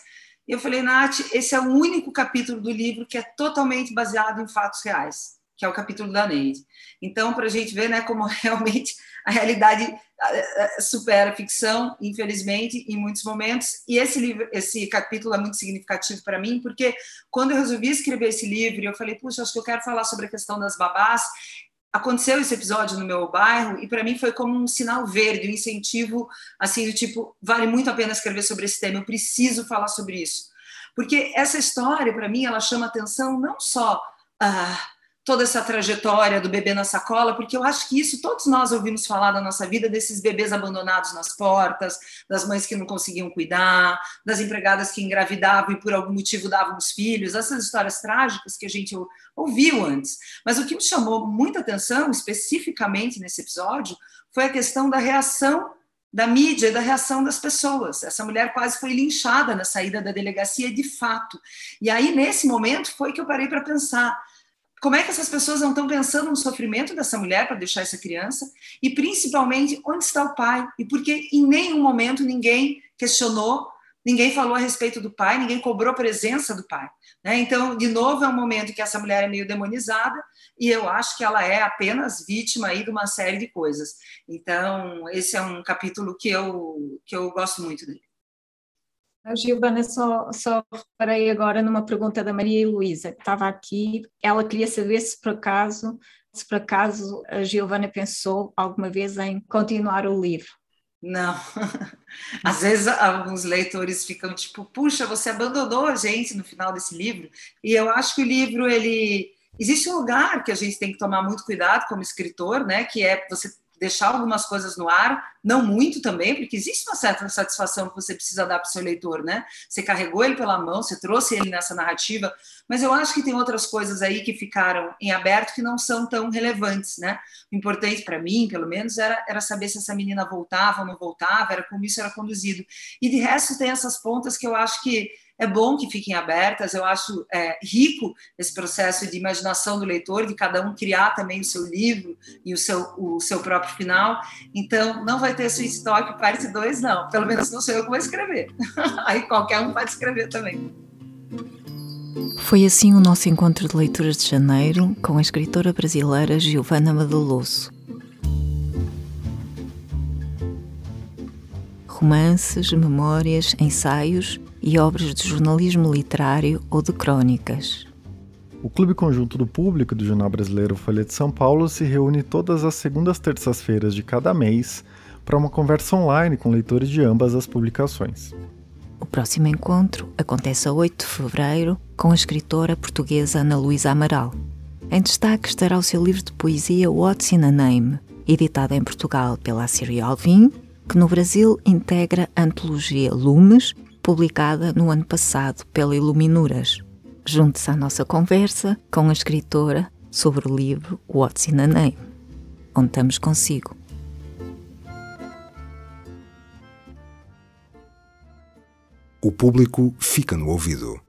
E eu falei, Nath, esse é o único capítulo do livro que é totalmente baseado em fatos reais, que é o capítulo da Neide. Então, para a gente ver né, como realmente a realidade supera a ficção, infelizmente, em muitos momentos. E esse livro, esse capítulo é muito significativo para mim, porque quando eu resolvi escrever esse livro, eu falei, puxa, acho que eu quero falar sobre a questão das babás. Aconteceu esse episódio no meu bairro e para mim foi como um sinal verde, um incentivo assim do tipo, vale muito a pena escrever sobre esse tema, eu preciso falar sobre isso. Porque essa história, para mim, ela chama atenção não só ah, toda essa trajetória do bebê na sacola, porque eu acho que isso todos nós ouvimos falar da nossa vida desses bebês abandonados nas portas, das mães que não conseguiam cuidar, das empregadas que engravidavam e por algum motivo davam os filhos, essas histórias trágicas que a gente ouviu antes. Mas o que me chamou muita atenção, especificamente nesse episódio, foi a questão da reação da mídia e da reação das pessoas. Essa mulher quase foi linchada na saída da delegacia de fato. E aí, nesse momento, foi que eu parei para pensar como é que essas pessoas não estão pensando no sofrimento dessa mulher para deixar essa criança? E principalmente, onde está o pai? E porque em nenhum momento ninguém questionou, ninguém falou a respeito do pai, ninguém cobrou a presença do pai. Né? Então, de novo, é um momento que essa mulher é meio demonizada e eu acho que ela é apenas vítima aí de uma série de coisas. Então, esse é um capítulo que eu, que eu gosto muito dele. A Giovana, só, só reparei agora numa pergunta da Maria Luísa, que estava aqui. Ela queria saber se por acaso, se por acaso a Giovana pensou alguma vez em continuar o livro. Não. Às vezes alguns leitores ficam tipo, puxa, você abandonou a gente no final desse livro. E eu acho que o livro ele existe um lugar que a gente tem que tomar muito cuidado como escritor, né? Que é você deixar algumas coisas no ar, não muito também, porque existe uma certa satisfação que você precisa dar para o seu leitor, né? Você carregou ele pela mão, você trouxe ele nessa narrativa, mas eu acho que tem outras coisas aí que ficaram em aberto que não são tão relevantes, né? O importante para mim, pelo menos, era, era saber se essa menina voltava ou não voltava, era como isso era conduzido. E de resto tem essas pontas que eu acho que é bom que fiquem abertas. Eu acho é, rico esse processo de imaginação do leitor, de cada um criar também o seu livro e o seu, o seu próprio final. Então, não vai ter Sweet Talk parte 2, não. Pelo menos não sou eu que vou escrever. Aí qualquer um pode escrever também. Foi assim o nosso encontro de leituras de janeiro com a escritora brasileira Giovanna Madaloso. Romances, memórias, ensaios e obras de jornalismo literário ou de crônicas. O Clube Conjunto do Público do Jornal Brasileiro Folha de São Paulo se reúne todas as segundas terças-feiras de cada mês para uma conversa online com leitores de ambas as publicações. O próximo encontro acontece a 8 de fevereiro com a escritora portuguesa Ana Luísa Amaral. Em destaque estará o seu livro de poesia What's in a Name, editado em Portugal pela Assiri Alvim, que no Brasil integra a antologia Lumes publicada no ano passado pela Iluminuras. Junte-se à nossa conversa com a escritora sobre o livro What's in a Name. Contamos consigo. O público fica no ouvido.